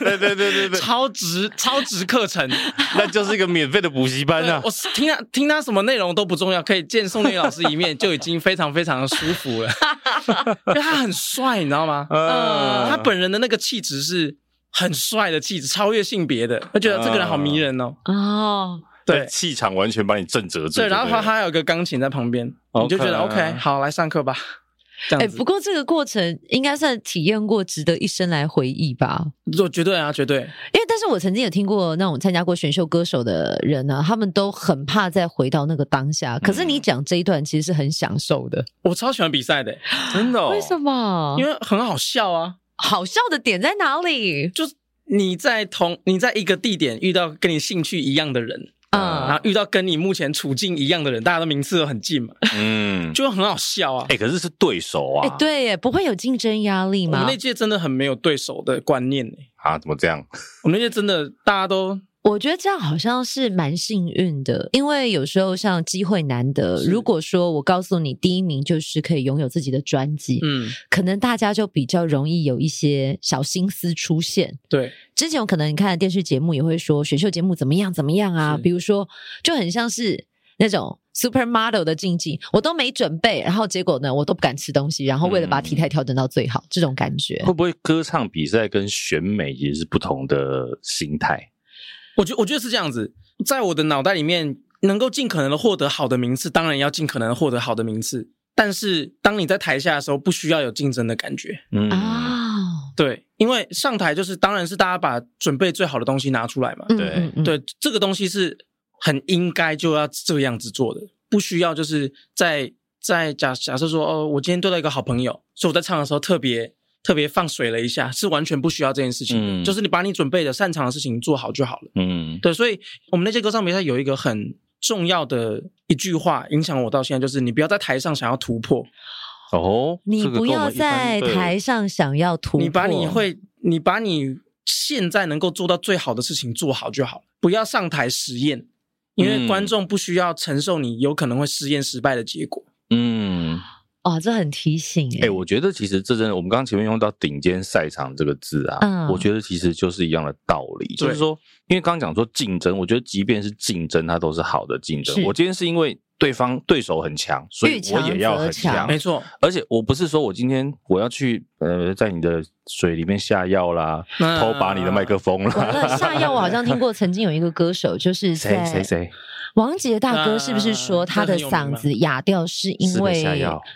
对对对对对，超值超值课程，那就是一个免费的补习班啊！我听他听他什么内容都不重要，可以见宋丽老师一面就已经非常非常的舒服了，[LAUGHS] 因为他很帅，你知道吗？嗯，他本人的那个气质是很帅的气质，超越性别的，我觉得这个人好迷人哦。哦，对，气场完全把你震折住。对，然后他还有个钢琴在旁边，你就觉得 OK，好，来上课吧。哎、欸，不过这个过程应该算体验过，值得一生来回忆吧？我绝对啊，绝对。因为，但是我曾经有听过那种参加过选秀歌手的人呢、啊，他们都很怕再回到那个当下。可是你讲这一段，其实是很享受的。我超喜欢比赛的，真的、哦？为什么？因为很好笑啊！好笑的点在哪里？就是你在同你在一个地点遇到跟你兴趣一样的人。啊，然后遇到跟你目前处境一样的人，大家的名次都很近嘛，嗯，就很好笑啊。哎、欸，可是是对手啊，哎、欸，对耶，不会有竞争压力吗？我们那届真的很没有对手的观念呢。啊，怎么这样？我们那届真的大家都。我觉得这样好像是蛮幸运的，因为有时候像机会难得。如果说我告诉你第一名就是可以拥有自己的专辑，嗯，可能大家就比较容易有一些小心思出现。对，之前我可能你看电视节目也会说选秀节目怎么样怎么样啊，比如说就很像是那种 supermodel 的竞技，我都没准备，然后结果呢，我都不敢吃东西，然后为了把体态调整到最好，嗯，这种感觉会不会歌唱比赛跟选美也是不同的心态？我觉我觉得是这样子，在我的脑袋里面，能够尽可能的获得好的名次，当然要尽可能的获得好的名次。但是当你在台下的时候，不需要有竞争的感觉。嗯啊，对，因为上台就是，当然是大家把准备最好的东西拿出来嘛。对对，这个东西是很应该就要这样子做的，不需要就是在在假假设说，哦，我今天对到一个好朋友，所以我在唱的时候特别。特别放水了一下，是完全不需要这件事情就是你把你准备的擅长的事情做好就好了。嗯，对，所以我们那届歌唱比赛有一个很重要的一句话影响我到现在，就是你不要在台上想要突破。哦，你不要在台上想要突破，你把你会，你把你现在能够做到最好的事情做好就好，不要上台实验，因为观众不需要承受你有可能会实验失败的结果。嗯。哦，这很提醒哎、欸！我觉得其实这真的，我们刚刚前面用到“顶尖赛场”这个字啊，嗯，我觉得其实就是一样的道理，就是说，因为刚刚讲说竞争，我觉得即便是竞争，它都是好的竞争。我今天是因为对方对手很强，所以我也要很强，没错。而且我不是说我今天我要去呃在你的水里面下药啦，偷拔你的麦克风啦。下药我好像听过，曾经有一个歌手就是谁谁谁。王杰大哥是不是说他的嗓子哑掉是因为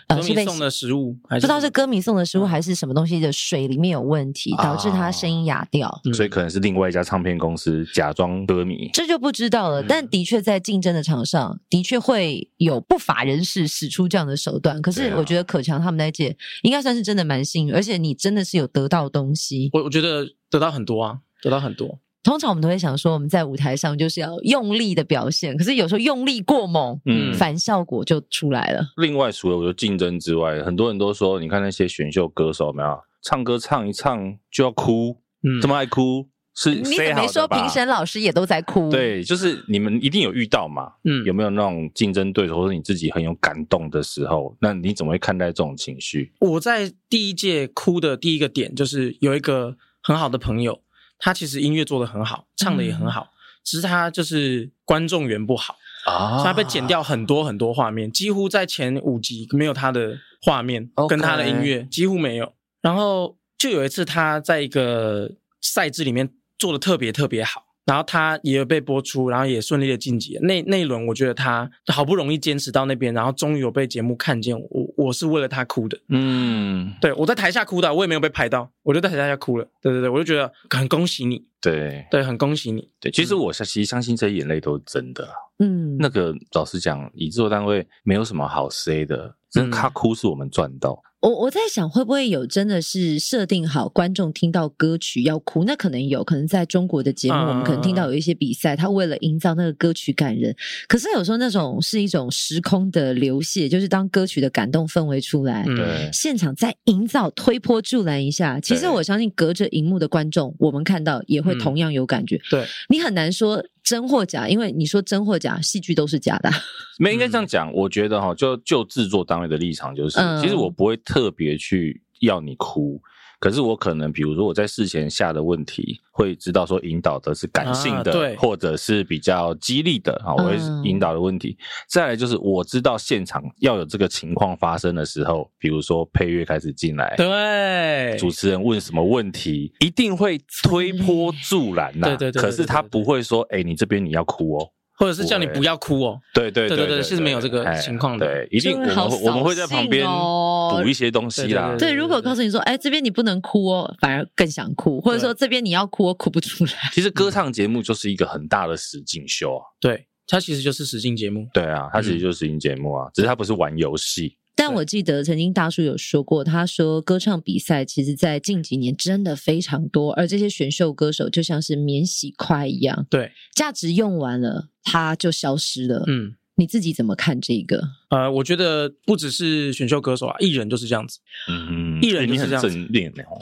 呃是被送的食物，不知道是歌迷送的食物还是什么东西的水里面有问题，导致他声音哑掉，所以可能是另外一家唱片公司假装歌迷，这就不知道了。但的确在竞争的场上的确会有不法人士使出这样的手段。可是我觉得可强他们那届应该算是真的蛮幸运，而且你真的是有得到东西。我我觉得得到很多啊，得到很多。通常我们都会想说，我们在舞台上就是要用力的表现，可是有时候用力过猛，嗯，反效果就出来了。另外，除了我觉得竞争之外，很多人都说，你看那些选秀歌手有没有唱歌唱一唱就要哭，嗯，这么爱哭是？你怎么没说评审老师也都在哭？对，就是你们一定有遇到嘛，嗯，有没有那种竞争对手或者你自己很有感动的时候？那你怎么会看待这种情绪？我在第一届哭的第一个点就是有一个很好的朋友。他其实音乐做的很好，唱的也很好，嗯、只是他就是观众缘不好啊，所以他被剪掉很多很多画面，几乎在前五集没有他的画面跟他的音乐几乎没有。然后就有一次他在一个赛制里面做的特别特别好。然后他也有被播出，然后也顺利的晋级。那那一轮，我觉得他好不容易坚持到那边，然后终于有被节目看见。我我是为了他哭的，嗯，对，我在台下哭的，我也没有被拍到，我就在台下哭了。对对对，我就觉得很恭喜你，对对，很恭喜你。对，其实我相其实相信这些眼泪都是真的。嗯，那个老实讲，以制作单位没有什么好 say 的，真的他哭是我们赚到。我我在想，会不会有真的是设定好观众听到歌曲要哭？那可能有可能在中国的节目，我们可能听到有一些比赛，他为了营造那个歌曲感人。可是有时候那种是一种时空的流泻，就是当歌曲的感动氛围出来，对，现场再营造推波助澜一下。其实我相信隔着荧幕的观众，我们看到也会同样有感觉。对，你很难说。真或假？因为你说真或假，戏剧都是假的。没应该这样讲。我觉得哈，就就制作单位的立场，就是、嗯、其实我不会特别去要你哭。可是我可能，比如说我在事前下的问题，会知道说引导的是感性的，啊、对，或者是比较激励的啊，我会引导的问题。嗯、再来就是我知道现场要有这个情况发生的时候，比如说配乐开始进来，对，主持人问什么问题，一定会推波助澜呐。对对对。可是他不会说，哎，你这边你要哭哦。或者是叫你不要哭哦，对对对对对，其实没有这个情况的，对，一定我们我们会在旁边补一些东西啦。对，如果告诉你说，哎，这边你不能哭哦，反而更想哭，或者说这边你要哭，我哭不出来。其实歌唱节目就是一个很大的实景秀啊，对，它其实就是实景节目，对啊，它其实就是实景节目啊，只是它不是玩游戏。但我记得曾经大叔有说过，他说歌唱比赛其实，在近几年真的非常多，而这些选秀歌手就像是免洗筷一样，对，价值用完了，它就消失了。嗯，你自己怎么看这个？呃，我觉得不只是选秀歌手啊，艺人就是这样子。嗯，艺人就是这样子。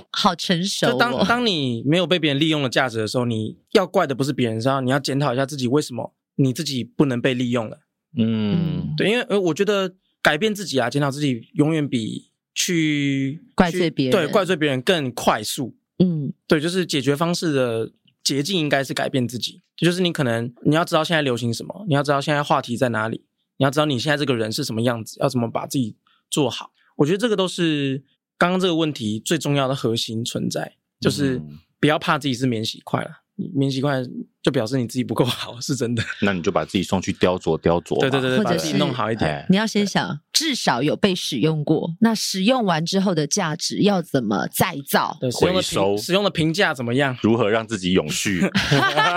好成熟哦。就当当你没有被别人利用的价值的时候，你要怪的不是别人，是要你要检讨一下自己为什么你自己不能被利用了。嗯，对，因为呃，我觉得。改变自己啊，检讨自己，永远比去怪罪别人，对，怪罪别人更快速。嗯，对，就是解决方式的捷径应该是改变自己。就是你可能你要知道现在流行什么，你要知道现在话题在哪里，你要知道你现在这个人是什么样子，要怎么把自己做好。我觉得这个都是刚刚这个问题最重要的核心存在，就是不要怕自己是免洗筷了。免洗筷就表示你自己不够好，是真的。那你就把自己送去雕琢雕琢，对对对，或者把自己弄好一点。你要先想，至少有被使用过，那使用完之后的价值要怎么再造？对，回收使用的评价怎么样？如何让自己永续？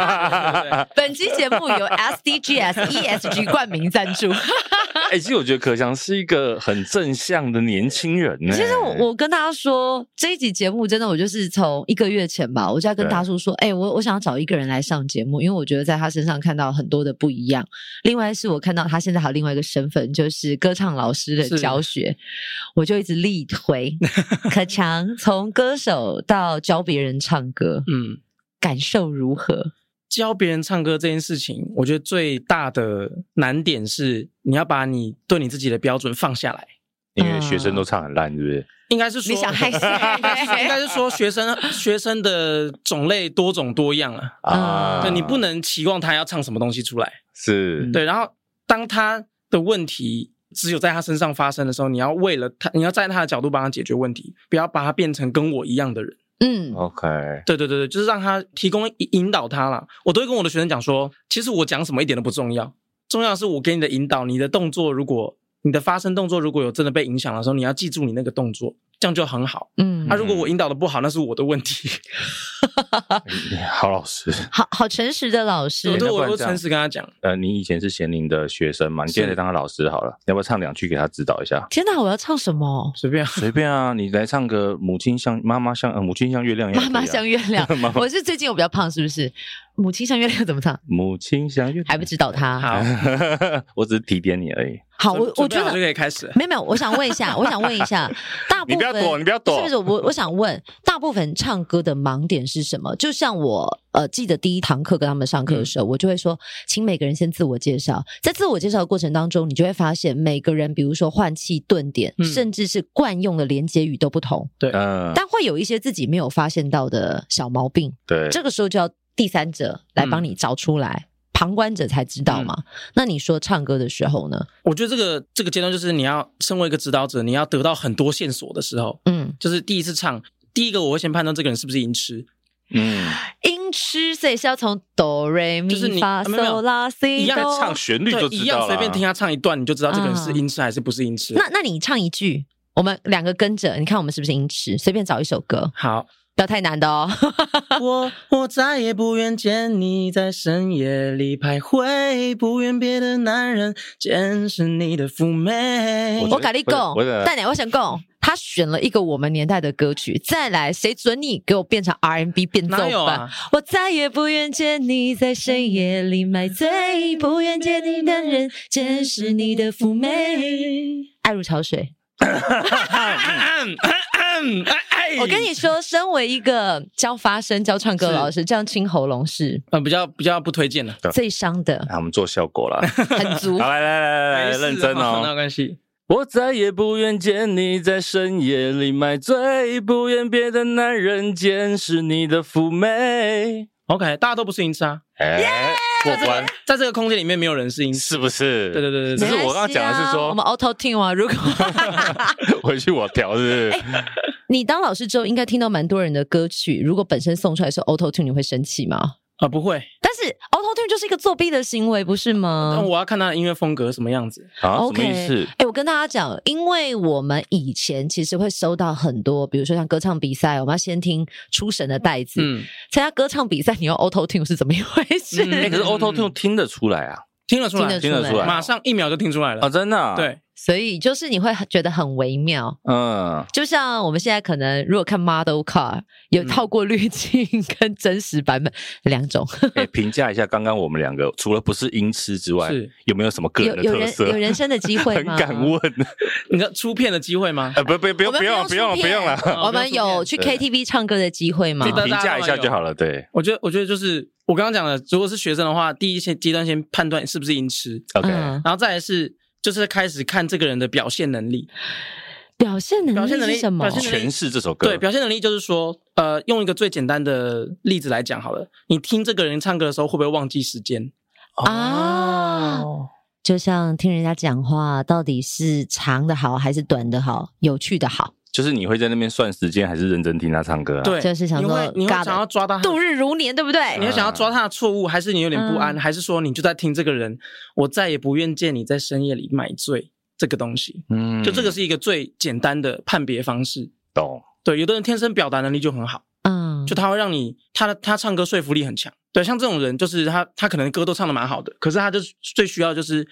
[LAUGHS] 本期节目由 SDGs [LAUGHS] ESG 冠名赞助。哎，其实我觉得可翔是一个很正向的年轻人呢。[LAUGHS] 其实我我跟大家说，这一集节目真的，我就是从一个月前吧，我就要跟大叔说，哎，我我想要找一个人来上节目，因为我觉得在他身上看到很多的不一样。另外是我看到他现在还有另外一个身份，就是歌唱老师的教学，我就一直力推可强从歌手到教别人唱歌，嗯，感受如何？教别人唱歌这件事情，我觉得最大的难点是，你要把你对你自己的标准放下来。因为学生都唱很烂，是不是？应该是说，你想害 [LAUGHS] 应该是说，学生学生的种类多种多样啊。啊，对，你不能期望他要唱什么东西出来。是对，然后当他的问题只有在他身上发生的时候，你要为了他，你要站在他的角度帮他解决问题，不要把他变成跟我一样的人。嗯，OK，对对对对，就是让他提供引导他啦。我都会跟我的学生讲说，其实我讲什么一点都不重要，重要的是我给你的引导，你的动作，如果你的发声动作如果有真的被影响的时候，你要记住你那个动作，这样就很好。嗯，那、啊、如果我引导的不好，那是我的问题。[LAUGHS] 好老师，好好诚实的老师，我都我都诚实跟他讲。呃，你以前是贤玲的学生嘛？你现在当他老师好了，要不要唱两句给他指导一下？天哪，我要唱什么？随便随便啊，你来唱个母亲像妈妈像，呃，母亲像月亮一样，妈妈像月亮。[LAUGHS] 我是最近我比较胖，是不是？母亲像月亮怎么唱？母亲像月亮，还不指导他？好，[LAUGHS] 我只是提点你而已。好，我我觉得就可以开始。没有没有，我想问一下，我想问一下，[LAUGHS] 大部分你不要躲，你不要躲，是不是？我我想问，大部分唱歌的盲点是什么？就像我呃，记得第一堂课跟他们上课的时候，我就会说，请每个人先自我介绍。在自我介绍的过程当中，你就会发现每个人，比如说换气、顿点，甚至是惯用的连接语都不同。对，嗯但会有一些自己没有发现到的小毛病。对，这个时候就要第三者来帮你找出来。旁观者才知道嘛？嗯、那你说唱歌的时候呢？我觉得这个这个阶段就是你要身为一个指导者，你要得到很多线索的时候。嗯，就是第一次唱，第一个我会先判断这个人是不是音痴。嗯，音痴，所以是要从哆瑞咪发嗦拉西一样唱旋律就知道。一样随便听他唱一段，你就知道这个人是音痴还是不是音痴。嗯、那那你唱一句，我们两个跟着，你看我们是不是音痴？随便找一首歌。好。不要太难的哦。[LAUGHS] 我我再也不愿见你在深夜里徘徊，不愿别的男人见识你的妩媚。我跟你讲，蛋奶，我想讲，他选了一个我们年代的歌曲，再来，谁准你给我变成 R&B 变奏版？啊、我再也不愿见你在深夜里买醉，不愿见你的人见识你的妩媚。爱如潮水。[LAUGHS] 我跟你说，身为一个教发声、教唱歌的老师，这样清喉咙是嗯 [LAUGHS] 比较比较不推荐的，最伤的。那我们做效果了，很足。[LAUGHS] 好，来来来来来，认真哦，没有关系。我再也不愿见你在深夜里买醉，不愿别的男人见识你的妩媚。OK，大家都不是音痴啊。过关，在这个空间里面没有人是音痴，是不是？对对对对，只是我刚刚讲的是说，我们 Auto Tune 啊，如果 [LAUGHS] 回去我调，是不是、欸？[LAUGHS] 你当老师之后，应该听到蛮多人的歌曲，如果本身送出来是 Auto Tune，你会生气吗？啊，不会。但是 Auto Tune 就是一个作弊的行为，不是吗？那我要看他的音乐风格什么样子。啊，okay, 什么意思？哎、欸，我跟大家讲，因为我们以前其实会收到很多，比如说像歌唱比赛，我们要先听出神的袋子。嗯，参加歌唱比赛，你用 Auto Tune 是怎么一回事？哎、嗯欸，可是 [LAUGHS] Auto Tune 听得出来啊，听得出来，听得出来，马上一秒就听出来了啊，真的、啊。对。所以就是你会觉得很微妙，嗯，就像我们现在可能如果看 model car 有套过滤镜跟真实版本两种。哎、嗯，评价一下刚刚我们两个除了不是音痴之外，是有没有什么个人的特色？有，有，人有人生的机会吗？很敢问，[LAUGHS] 你的出片的机会吗？呃，不不不用不用不用不用了，我们有去 KTV 唱歌的机会吗？评价一下就好了。对，我觉得我觉得就是我刚刚讲的，如果是学生的话，第一先阶段先判断是不是音痴，OK，、嗯、然后再来是。就是开始看这个人的表现能力，表现能力表现能力什么？诠释这首歌。对，表现能力就是说，呃，用一个最简单的例子来讲好了，你听这个人唱歌的时候，会不会忘记时间啊？就像听人家讲话，到底是长的好还是短的好，有趣的好？就是你会在那边算时间，还是认真听他唱歌啊？对，就是想说，你会你会想要抓到他度日如年，对不对？你会想要抓他的错误，还是你有点不安，嗯、还是说你就在听这个人？我再也不愿见你在深夜里买醉这个东西。嗯，就这个是一个最简单的判别方式。懂？对，有的人天生表达能力就很好，嗯，就他会让你他的他唱歌说服力很强。对，像这种人，就是他他可能歌都唱的蛮好的，可是他就最需要就是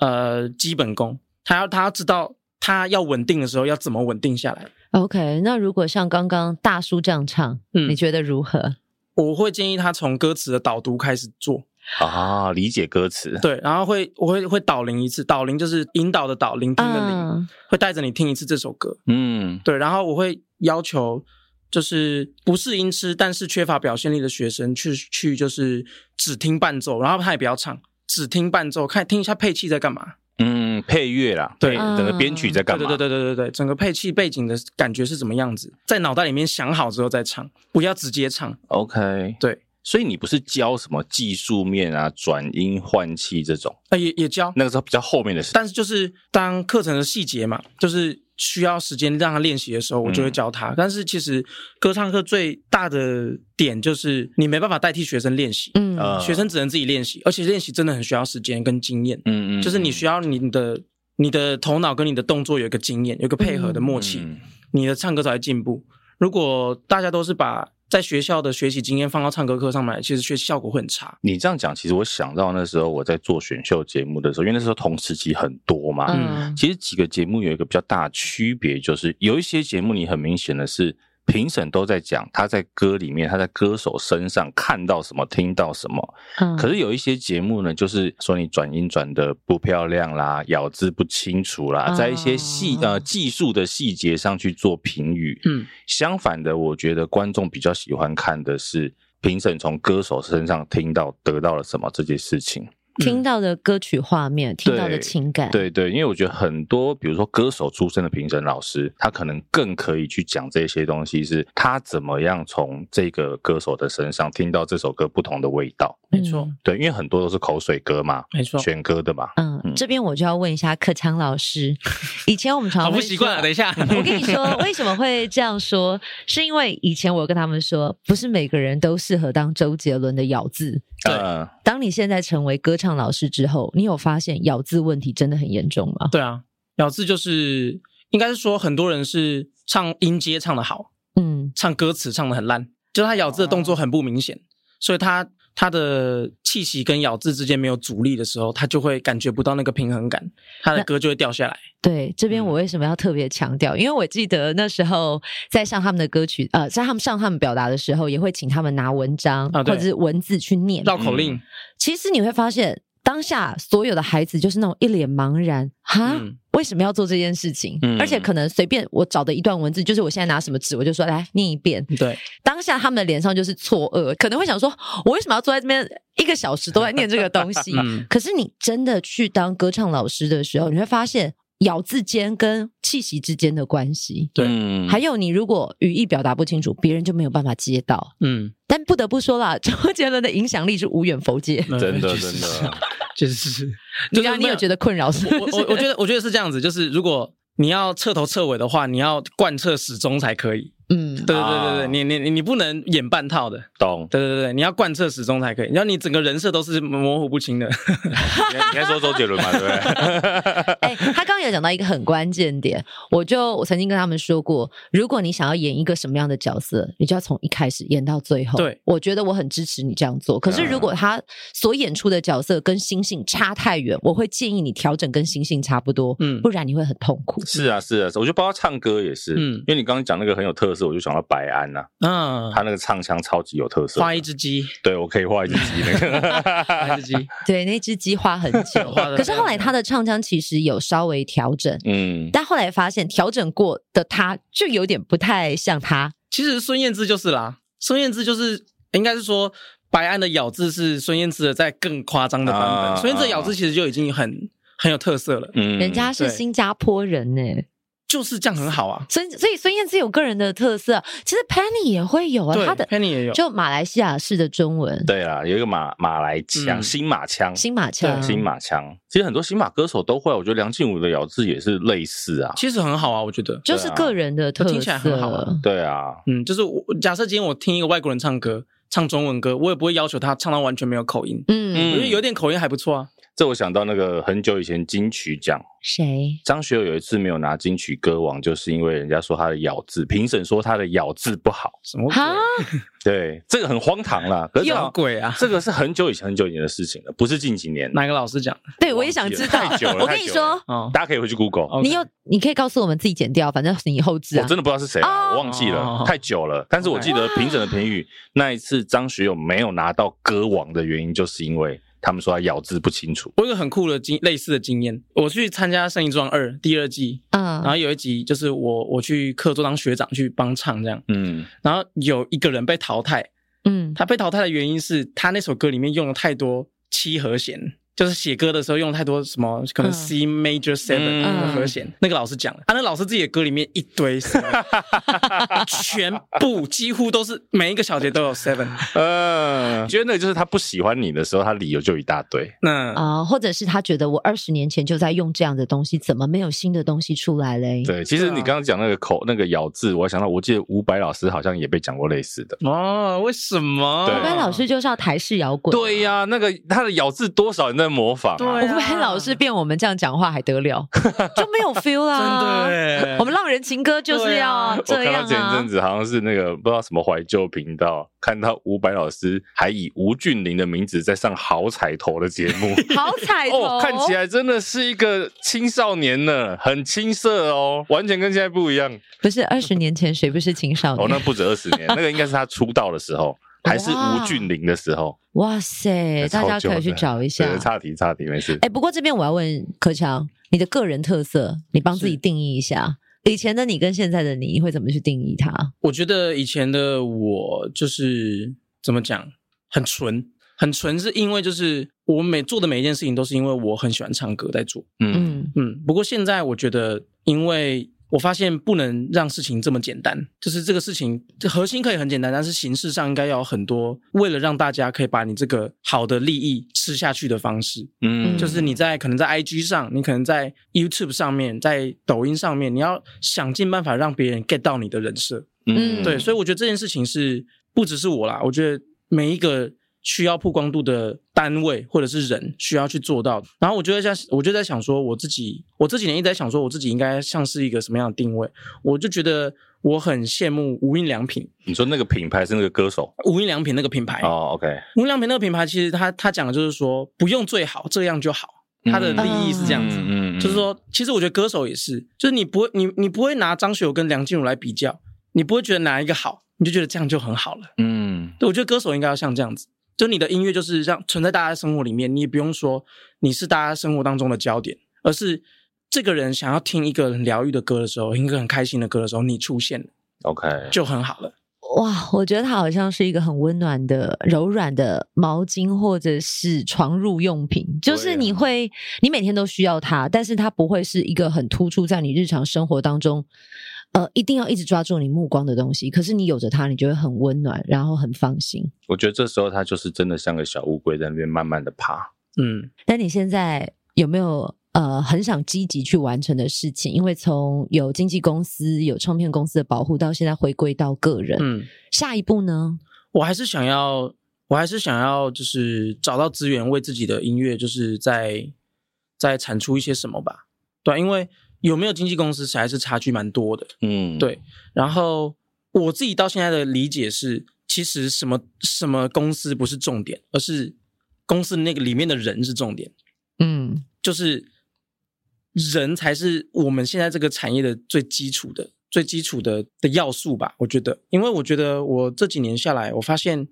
呃基本功，他要他要知道。他要稳定的时候要怎么稳定下来？OK，那如果像刚刚大叔这样唱，嗯，你觉得如何？我会建议他从歌词的导读开始做啊，理解歌词。对，然后会我会会导聆一次，导聆就是引导的导，聆听的聆，嗯，会带着你听一次这首歌。嗯，对，然后我会要求就是不是音痴但是缺乏表现力的学生去去就是只听伴奏，然后他也不要唱，只听伴奏，看听一下配器在干嘛。嗯，配乐啦，对，整个编曲在干嘛？对对对对对对，整个配器背景的感觉是怎么样子，在脑袋里面想好之后再唱，不要直接唱。OK，对，所以你不是教什么技术面啊，转音换气这种？呃，也也教，那个时候比较后面的事。但是就是当课程的细节嘛，就是。需要时间让他练习的时候，我就会教他。嗯、但是其实歌唱课最大的点就是你没办法代替学生练习，嗯，学生只能自己练习，而且练习真的很需要时间跟经验，嗯嗯，就是你需要你的你的头脑跟你的动作有一个经验，有一个配合的默契，嗯、你的唱歌才会进步。如果大家都是把在学校的学习经验放到唱歌课上面来，其实学习效果会很差。你这样讲，其实我想到那时候我在做选秀节目的时候，因为那时候同时期很多嘛。嗯，其实几个节目有一个比较大的区别，就是有一些节目你很明显的是。评审都在讲他在歌里面，他在歌手身上看到什么，听到什么。嗯，可是有一些节目呢，就是说你转音转的不漂亮啦，咬字不清楚啦，在一些细呃技术的细节上去做评语。嗯，相反的，我觉得观众比较喜欢看的是评审从歌手身上听到得到了什么这件事情。听到的歌曲画面，嗯、听到的情感，对对，因为我觉得很多，比如说歌手出身的评审老师，他可能更可以去讲这些东西，是他怎么样从这个歌手的身上听到这首歌不同的味道。没错，对，因为很多都是口水歌嘛，没错，选歌的嘛。嗯，嗯这边我就要问一下克强老师，[LAUGHS] 以前我们常常好不习惯啊，等一下，[LAUGHS] 我跟你说，为什么会这样说？是因为以前我跟他们说，不是每个人都适合当周杰伦的咬字。对，当你现在成为歌唱老师之后，你有发现咬字问题真的很严重吗？对啊，咬字就是应该是说，很多人是唱音阶唱的好，嗯，唱歌词唱的很烂，就是他咬字的动作很不明显，所以他。他的气息跟咬字之间没有阻力的时候，他就会感觉不到那个平衡感，他的歌就会掉下来。对，这边我为什么要特别强调？嗯。因为我记得那时候在上他们的歌曲，呃，在他们上他们表达的时候，也会请他们拿文章，啊，或者是文字去念绕口令。其实你会发现。当下所有的孩子就是那种一脸茫然，哈、嗯，为什么要做这件事情？嗯、而且可能随便我找的一段文字，就是我现在拿什么纸，我就说来念一遍。对，当下他们的脸上就是错愕，可能会想说，我为什么要坐在这边一个小时都在念这个东西？[LAUGHS] 嗯、可是你真的去当歌唱老师的时候，你会发现。咬字间跟气息之间的关系。对，还有你如果语义表达不清楚，别人就没有办法接到。嗯，但不得不说啦，[LAUGHS] 周杰伦的影响力是无远弗届，真的真的，[LAUGHS] 就是，就是你有觉得困扰是？我我觉得我觉得是这样子，就是如果你要彻头彻尾的话，你要贯彻始终才可以。嗯，对对对对对，你你你你不能演半套的，懂？对对对对，你要贯彻始终才可以，然后你整个人设都是模糊不清的。[LAUGHS] 你你该说周杰伦嘛，对不对？[LAUGHS] 哎，他刚刚有讲到一个很关键点，我就我曾经跟他们说过，如果你想要演一个什么样的角色，你就要从一开始演到最后。对，我觉得我很支持你这样做。可是如果他所演出的角色跟星星差太远，我会建议你调整跟星星差不多，嗯，不然你会很痛苦。是啊，是啊，我觉得包括唱歌也是，嗯，因为你刚刚讲那个很有特色，我就想到白。安呐，嗯，他那个唱腔超级有特色，画一只鸡，对，我可以画一只鸡那个，[LAUGHS] 画一只鸡，对，那只鸡画很久，[LAUGHS] 可是后来他的唱腔其实有稍微调整，嗯，但后来发现调整过的他就有点不太像他。其实孙燕姿就是啦，孙燕姿就是应该是说白安的咬字是孙燕姿的在更夸张的版本，孙燕姿的咬字其实就已经很很有特色了，嗯，人家是新加坡人呢。就是这样很好啊，所以所以孙燕姿有个人的特色，其实 Penny 也会有啊，她的 Penny 也有，就马来西亚式的中文，对啊，有一个马马来腔，新马腔，新马腔，新马腔，其实很多新马歌手都会，我觉得梁静茹的咬字也是类似啊，其实很好啊，我觉得。就是个人的特色，听起来很好啊，对啊，嗯，就是我假设今天我听一个外国人唱歌，唱中文歌，我也不会要求他唱到完全没有口音，嗯，我觉得有点口音还不错啊。这我想到那个很久以前金曲奖，谁？张学友有一次没有拿金曲歌王，就是因为人家说他的咬字，评审说他的咬字不好。什么鬼？[LAUGHS] 对，这个很荒唐啦。有鬼啊！这个是很久以前、很久以前的事情了，不是近几年。哪个老师讲？对，我也想知道。太久了，[LAUGHS] 我跟你说，大家可以回去 Google。你有，你可以告诉我们自己剪掉，反正你后置啊。我真的不知道是谁，我忘记了，太久了。但是我记得评审的评语，那一次张学友没有拿到歌王的原因，就是因为。他们说他咬字不清楚。我有个很酷的经类似的经验，我去参加《圣衣状二》第二季，嗯，然后有一集就是我我去课桌当学长去帮唱这样，嗯，然后有一个人被淘汰，嗯，他被淘汰的原因是他那首歌里面用了太多七和弦。就是写歌的时候用太多什么可能 C major seven 的和弦，那个老师讲了，他那老师自己的歌里面一堆 seven，[LAUGHS] 全部几乎都是每一个小节都有 seven。嗯，觉得那就是他不喜欢你的时候，他理由就一大堆。嗯啊，或者是他觉得我二十年前就在用这样的东西，怎么没有新的东西出来嘞？对，其实你刚刚讲那个口那个咬字，我想到我记得伍佰老师好像也被讲过类似的。哦，为什么？伍佰老师就是要台式摇滚。对呀，那个他的咬字多少人在模仿，伍佰老师变我们这样讲话还得了，[LAUGHS] 就没有 feel 啦。真的，我们浪人情歌就是要这样。我看到前一阵子好像是那个不知道什么怀旧频道，看到伍佰老师还以吴俊霖的名字在上好彩头的节目，[LAUGHS] 好彩头，哦，看起来真的是一个青少年呢，很青涩哦，完全跟现在不一样。不是二十年前谁不是青少年？哦，那不止二十年，那个应该是他出道的时候。还是吴俊霖的时候，哇塞！大家可以去找一下。差题，差题，没事。哎，不过这边我要问柯强，你的个人特色，你帮自己定义一下。以前的你跟现在的你会怎么去定义它？我觉得以前的我就是怎么讲，很纯，很纯，是因为就是我每做的每一件事情都是因为我很喜欢唱歌在做。嗯嗯。不过现在我觉得，因为我发现不能让事情这么简单，就是这个事情，这核心可以很简单，但是形式上应该要有很多，为了让大家可以把你这个好的利益吃下去的方式。嗯，就是你在可能在 IG 上，你可能在 YouTube 上面，在抖音上面，你要想尽办法让别人 get 到你的人设。嗯，对，所以我觉得这件事情是不只是我啦，我觉得每一个。需要曝光度的单位或者是人需要去做到，然后我就在想，我就在想说，我自己，我这几年一直在想说，我自己应该像是一个什么样的定位？我就觉得我很羡慕无印良品。你说那个品牌是那个歌手？无印良品那个品牌哦，OK。无印良品那个品牌其实他他讲的就是说，不用最好，这样就好。他的利益是这样子，嗯，就是说，其实我觉得歌手也是，就是你不会，你你不会拿张学友跟梁静茹来比较，你不会觉得哪一个好，你就觉得这样就很好了。嗯，对，我觉得歌手应该要像这样子。就你的音乐就是这样存在大家生活里面，你也不用说你是大家生活当中的焦点，而是这个人想要听一个很疗愈的歌的时候，一个很开心的歌的时候，你出现了，OK，就很好了。哇，我觉得它好像是一个很温暖的、柔软的毛巾或者是床褥用品，就是你会，你每天都需要它，但是它不会是一个很突出在你日常生活当中，呃，一定要一直抓住你目光的东西。可是你有着它，你就会很温暖，然后很放心。我觉得这时候它就是真的像个小乌龟在那边慢慢的爬。嗯，但你现在有没有呃很想积极去完成的事情？因为从有经纪公司、有唱片公司的保护，到现在回归到个人，嗯，下一步呢？我还是想要，我还是想要，就是找到资源，为自己的音乐，就是在在产出一些什么吧。对，因为有没有经纪公司，还是差距蛮多的。嗯，对。然后我自己到现在的理解是，其实什么什么公司不是重点，而是。公司那个里面的人是重点，嗯，就是人才是我们现在这个产业的最基础的、最基础的的要素吧？我觉得，因为我觉得我这几年下来，我发现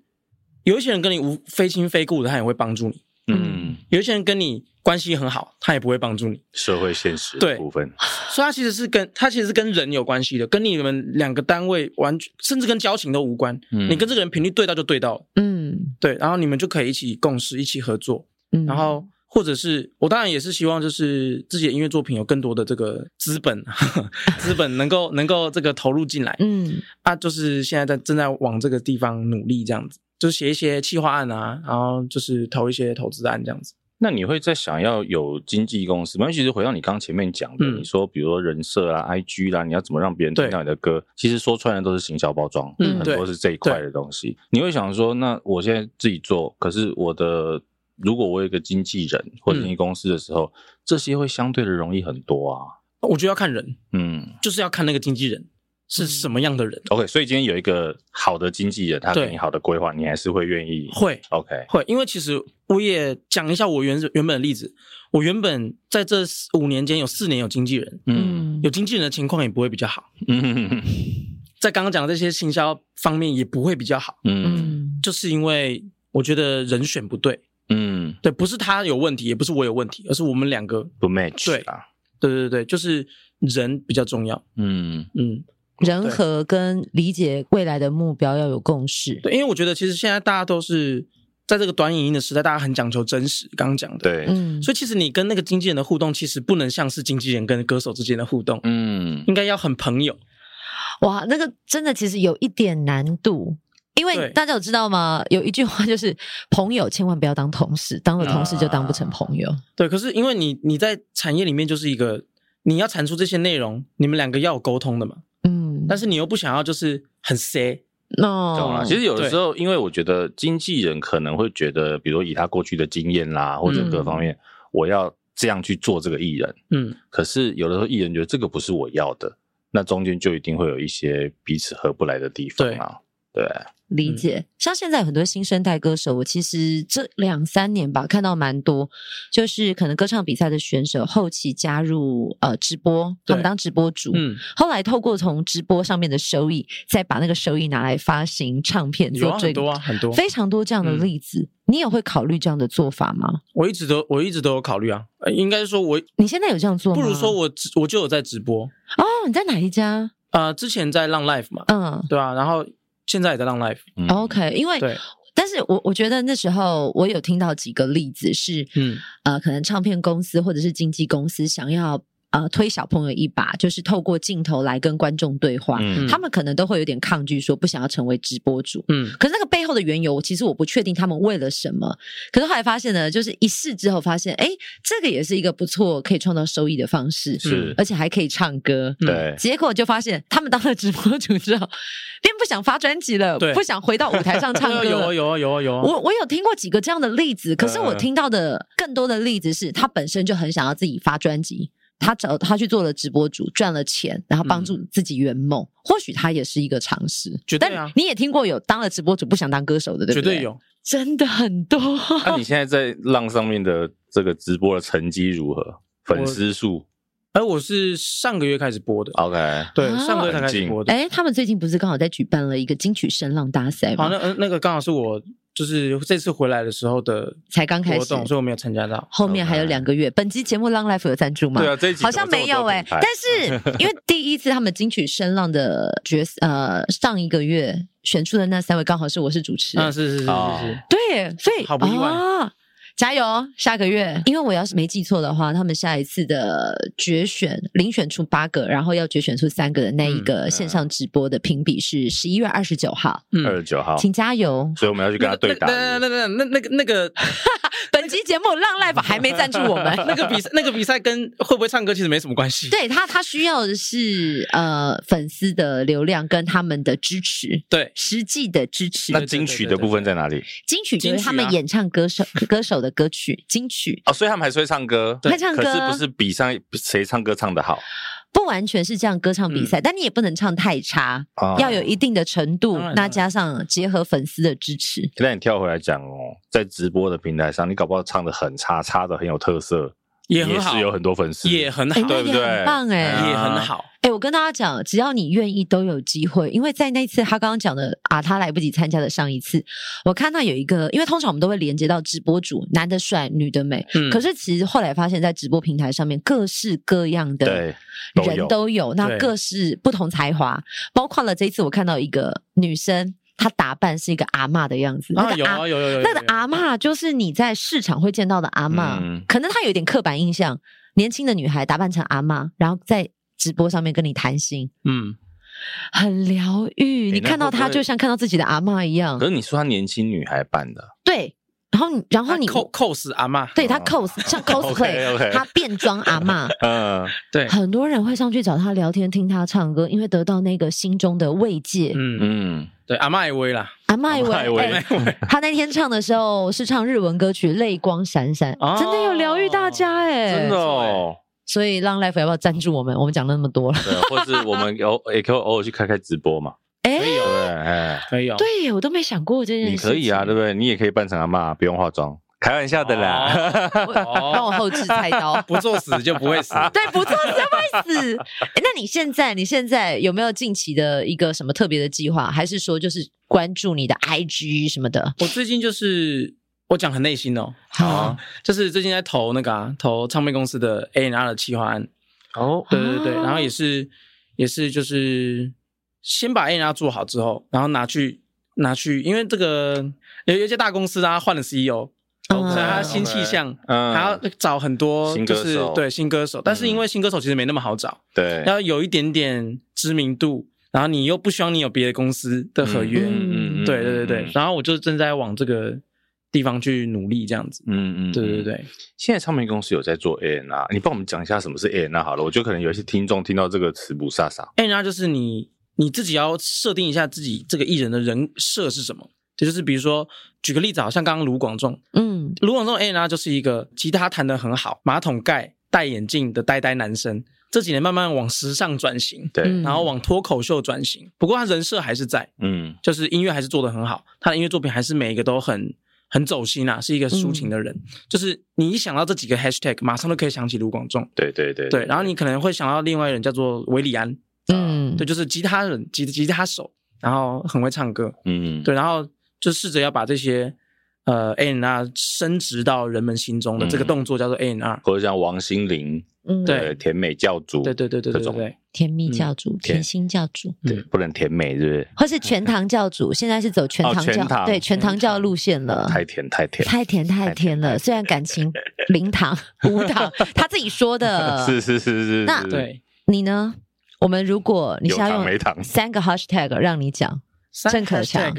有一些人跟你无非亲非故的，他也会帮助你，嗯，有一些人跟你关系很好，他也不会帮助你。社会现实对部分，所以他其实是跟他其实是跟人有关系的，跟你们两个单位完全甚至跟交情都无关。嗯，你跟这个人频率对到就对到了，嗯。对，然后你们就可以一起共事，一起合作。嗯，然后或者是我当然也是希望，就是自己的音乐作品有更多的这个资本，呵 [LAUGHS] 呵资本能够能够这个投入进来。嗯，啊，就是现在在正在往这个地方努力，这样子，就是写一些企划案啊，然后就是投一些投资案这样子。那你会在想要有经纪公司吗？其实回到你刚刚前面讲的，嗯、你说比如说人设啊、IG 啦，你要怎么让别人听到你的歌？其实说穿了都是行销包装，嗯，很多是这一块的东西。你会想说，那我现在自己做，可是我的如果我有一个经纪人或者经纪公司的时候，嗯、这些会相对的容易很多啊。我觉得要看人，嗯，就是要看那个经纪人。是什么样的人？OK，所以今天有一个好的经纪人，他给你好的规划，你还是会愿意？会，OK，会，因为其实我也讲一下我原原本的例子。我原本在这五年间有四年有经纪人，嗯，有经纪人的情况也不会比较好，嗯，在刚刚讲的这些行销方面也不会比较好，嗯，就是因为我觉得人选不对，嗯，对，不是他有问题，也不是我有问题，而是我们两个不 match，对。啊，对对对，就是人比较重要，嗯。嗯。人和跟理解未来的目标要有共识。对，因为我觉得其实现在大家都是在这个短影音的时代，大家很讲求真实。刚刚讲的，对，嗯，所以其实你跟那个经纪人的互动，其实不能像是经纪人跟歌手之间的互动，嗯，应该要很朋友。哇，那个真的其实有一点难度，因为大家有知道吗？有一句话就是，朋友千万不要当同事，当了同事就当不成朋友。啊，对，可是因为你你在产业里面就是一个，你要产出这些内容，你们两个要有沟通的嘛。但是你又不想要，就是很 say no，懂了。其实有的时候，因为我觉得经纪人可能会觉得，比如以他过去的经验啦，或者各方面，我要这样去做这个艺人，嗯。可是有的时候艺人觉得这个不是我要的，那中间就一定会有一些彼此合不来的地方啊，对。理解，嗯、像现在有很多新生代歌手，我其实这两三年吧，看到蛮多，就是可能歌唱比赛的选手后期加入呃直播，他们当直播主，嗯，后来透过从直播上面的收益，再把那个收益拿来发行唱片，做很多啊，很多，非常多这样的例子。嗯、你也会考虑这样的做法吗？我一直都我一直都有考虑啊，应该说我你现在有这样做吗？不如说我我就有在直播哦，你在哪一家？呃，之前在浪 Life 嘛，嗯，对啊，然后。现在也在浪 life，嗯，OK，因为，对。但是我我觉得那时候我有听到几个例子是，嗯，呃，可能唱片公司或者是经纪公司想要。呃，推小朋友一把，就是透过镜头来跟观众对话。嗯，他们可能都会有点抗拒，说不想要成为直播主。嗯，可是那个背后的缘由，其实我不确定他们为了什么。可是后来发现呢，就是一试之后发现，哎，这个也是一个不错可以创造收益的方式，是，而且还可以唱歌。对，结果就发现他们当了直播主之后，便不想发专辑了，对不想回到舞台上唱 [LAUGHS] 歌了。有啊有啊有啊有啊！我我有听过几个这样的例子，可是我听到的更多的例子是他本身就很想要自己发专辑。他找他去做了直播主，赚了钱，然后帮助自己圆梦。嗯、或许他也是一个尝试。绝对啊！但你也听过有当了直播主不想当歌手的，对不对？绝对有，真的很多。那、啊、你现在在浪上面的这个直播的成绩如何？粉丝数？哎，我是上个月开始播的。OK，对，上个月才开始播的。哎，他们最近不是刚好在举办了一个金曲声浪大赛吗？好，那那个刚好是我。就是这次回来的时候的才刚开始，所以我没有参加到。后面还有两个月。本期节目 Long Life 有赞助吗？对啊，这一集好像没有哎。但是 [LAUGHS] 因为第一次他们金曲声浪的角色，呃，上一个月选出的那三位刚好是我是主持人。啊，是是是是是。对，所以好不意外。加油！下个月，因为我要是没记错的话，他们下一次的决选遴选出八个，然后要决选出三个的那一个线上直播的评比是十一月二十九号。二十九号，请加油！所以我们要去跟他对打。那那那那那个那个，本期节目浪 life 还没赞助我们。[LAUGHS] 那个比赛，那个比赛跟会不会唱歌其实没什么关系。对他，他需要的是呃粉丝的流量跟他们的支持，对实际的支持。那金曲的部分在哪里？金曲就是他们演唱歌手歌手的歌曲金曲哦，所以他们还是会唱歌，会唱歌，可是不是比上谁唱歌唱的好。不完全是这样歌唱比赛，嗯、但你也不能唱太差，啊、要有一定的程度。那加上结合粉丝的支持。那你跳回来讲哦，在直播的平台上，你搞不好唱的很差，差的很有特色。也很好，也是有很多粉丝，也很好，对不对？很棒哎，也很好。哎，我跟大家讲，只要你愿意，都有机会。因为在那次他刚刚讲的啊，他来不及参加的上一次，我看到有一个，因为通常我们都会连接到直播主，男的帅，女的美。嗯。可是其实后来发现，在直播平台上面，各式各样的人都有，那各式不同才华，包括了这一次我看到一个女生。她打扮是一个阿嬷的样子，啊，有啊有有有，那个阿嬷就是你在市场会见到的阿嬷，嗯、可能她有一点刻板印象，年轻的女孩打扮成阿嬷，然后在直播上面跟你谈心，嗯，很疗愈，你看到她就像看到自己的阿嬷一样。可是你说她年轻女孩扮的，对。然后，然后你 cos 阿嬷，对他 cos 像 [LAUGHS] cosplay，他变装阿嬷，[LAUGHS] 嗯，对，很多人会上去找他聊天，听他唱歌，因为得到那个心中的慰藉。嗯。嗯，对，阿嬷也威啦，阿嬷也威。他那天唱的时候是唱日文歌曲，泪光闪闪，真的有疗愈大家哎，真的哦。所以让 life 要不要赞助我们？我们讲了那么多了，对，或是我们有也可以偶尔去开开直播嘛。可以有，哎，可以有。对，我都没想过这件事。你可以啊，对不对？你也可以扮成阿嬷，不用化妆，开玩笑的啦。[LAUGHS] 帮我后置菜刀，[LAUGHS] 不作死就不会死。[LAUGHS] 对，不作死就不会死。哎，那你现在，你现在有没有近期的一个什么特别的计划？还是说就是关注你的 IG 什么的？我最近就是我讲很内心哦，好，就是最近在投那个啊投唱片公司的 A N R 的企划案。哦，对对对，然后也是也是就是。先把 A&R 做好之后，然后拿去拿去，因为这个有有一些大公司啊换了 CEO，所以他新气象，还要找很多就是对新歌手，但是因为新歌手其实没那么好找，对，要有一点点知名度，然后你又不希望你有别的公司的合约，嗯嗯，对对对对，然后我就正在往这个地方去努力，这样子，嗯嗯，对对对。现在唱片公司有在做 A N R，你帮我们讲一下什么是 A N R 好了，我觉得可能有一些听众听到这个词不飒飒。，A N R 就是你。你自己要设定一下自己这个艺人的人设是什么？这就是比如说，举个例子，好像刚刚卢广仲，嗯，卢广仲 A 呢就是一个吉他弹得很好，马桶盖戴眼镜的呆呆男生。这几年慢慢往时尚转型，对，然后往脱口秀转型。不过他人设还是在，嗯，就是音乐还是做得很好，他的音乐作品还是每一个都很很走心啊，是一个抒情的人。嗯、就是你一想到这几个 hashtag，马上都可以想起卢广仲，对对对，对，对，然后你可能会想到另外一个人叫做韦礼安。嗯，对，就是吉他人，吉吉他手，然后很会唱歌，嗯，对，然后就试着要把这些呃 A&R 升值到人们心中的这个动作叫做 A&R，或者像王心凌，嗯，对，甜美教主，对对对对对对，甜蜜教主，甜心教主，对，不能甜美，是不是？或是全糖教主，[LAUGHS] 现在是走全糖教，对，全糖教路线了，太甜太甜，太甜太甜了。虽然感情零糖无糖，他自己说的，[LAUGHS] 是是是是，那对。你呢？我们如果你想要用三个 hashtag 让你讲，郑可强，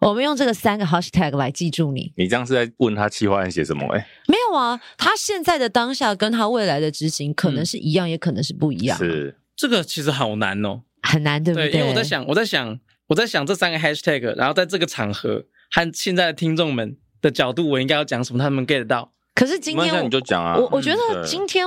我们用这个三个 hashtag 来记住你。你这样是在问他企划案写什么？哎，没有啊，他现在的当下跟他未来的执行可能是一样，也可能是不一样。是这个其实好难哦，很难，对不对？因为我在想，我在想，我在想这三个 hashtag，然后在这个场合和现在的听众们的角度，我应该要讲什么，他们 get 到。可是今天你就讲啊，我我觉得今天。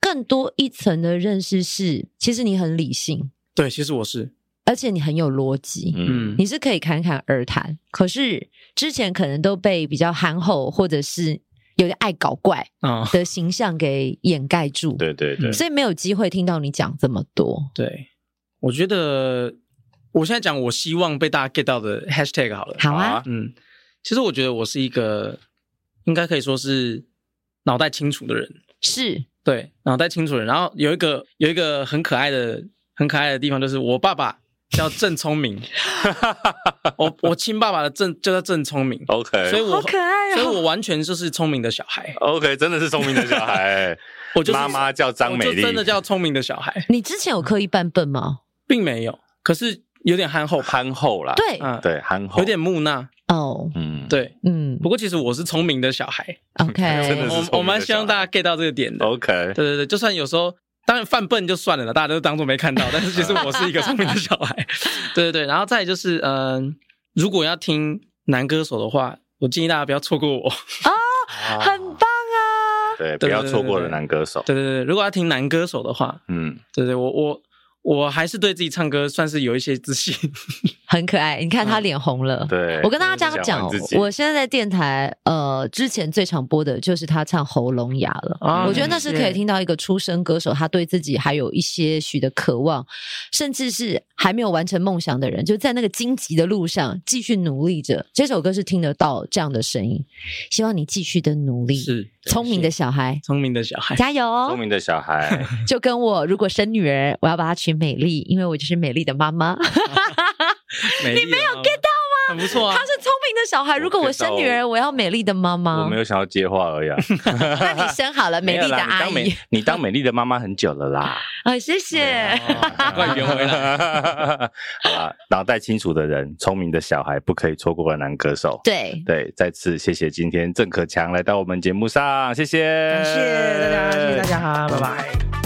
更多一层的认识是，其实你很理性，对，其实我是，而且你很有逻辑，嗯，你是可以侃侃而谈。可是之前可能都被比较憨厚或者是有点爱搞怪的形象给掩盖住，对对对，所以没有机会听到你讲这么多。对，我觉得我现在讲我希望被大家 get 到的 hashtag 好了，好啊，嗯，其实我觉得我是一个应该可以说是脑袋清楚的人，是。对，脑袋清楚的人，然后有一个有一个很可爱的很可爱的地方，就是我爸爸叫郑聪明。[LAUGHS] 我我亲爸爸的郑就叫郑聪明。OK，所以我好可爱哦，所以我完全就是聪明的小孩。OK，真的是聪明的小孩。[LAUGHS] 我就妈妈叫张美丽，真的叫聪明的小孩。你之前有刻意扮笨吗？并没有，可是有点憨厚，憨厚啦。对，嗯，对，憨厚，有点木讷。哦，嗯，对，嗯，不过其实我是聪明的小孩。OK，[LAUGHS] 我我蛮希望大家 get 到这个点的。OK，对对对，就算有时候当然犯笨就算了啦，大家都当做没看到。但是其实我是一个聪明的小孩。[LAUGHS] 对对对，然后再就是，嗯，如果要听男歌手的话，我建议大家不要错过我。[LAUGHS] 哦，很棒啊！对，不要错过了男歌手。对对对，如果要听男歌手的话，嗯，对对，我我。我还是对自己唱歌算是有一些自信，[LAUGHS] 很可爱。你看他脸红了。嗯、对，我跟大家这样讲，我现在在电台，呃，之前最常播的就是他唱《喉咙哑》了。啊、我觉得那是可以听到一个出身歌手，他对自己还有一些许的渴望，甚至是还没有完成梦想的人，就在那个荆棘的路上继续努力着。这首歌是听得到这样的声音，希望你继续的努力。是聪明的小孩，聪明的小孩，加油哦！聪明的小孩，[LAUGHS] 就跟我如果生女儿，我要把她取美丽，因为我就是美丽的妈妈。[LAUGHS] 你没有 get 到吗？很不错啊！他是聪明的小孩。如果我生女儿，我要美丽的妈妈。我没有想要接话而已。[LAUGHS] 那你生好了美丽的阿姨，你当美丽的妈妈很久了啦。[LAUGHS] 啊，谢谢。快圆回来。[LAUGHS] 好了，脑袋清楚的人，聪明的小孩，不可以错过的男歌手。对对，再次谢谢今天郑可强来到我们节目上，谢谢，感谢大家，谢谢大家，拜拜。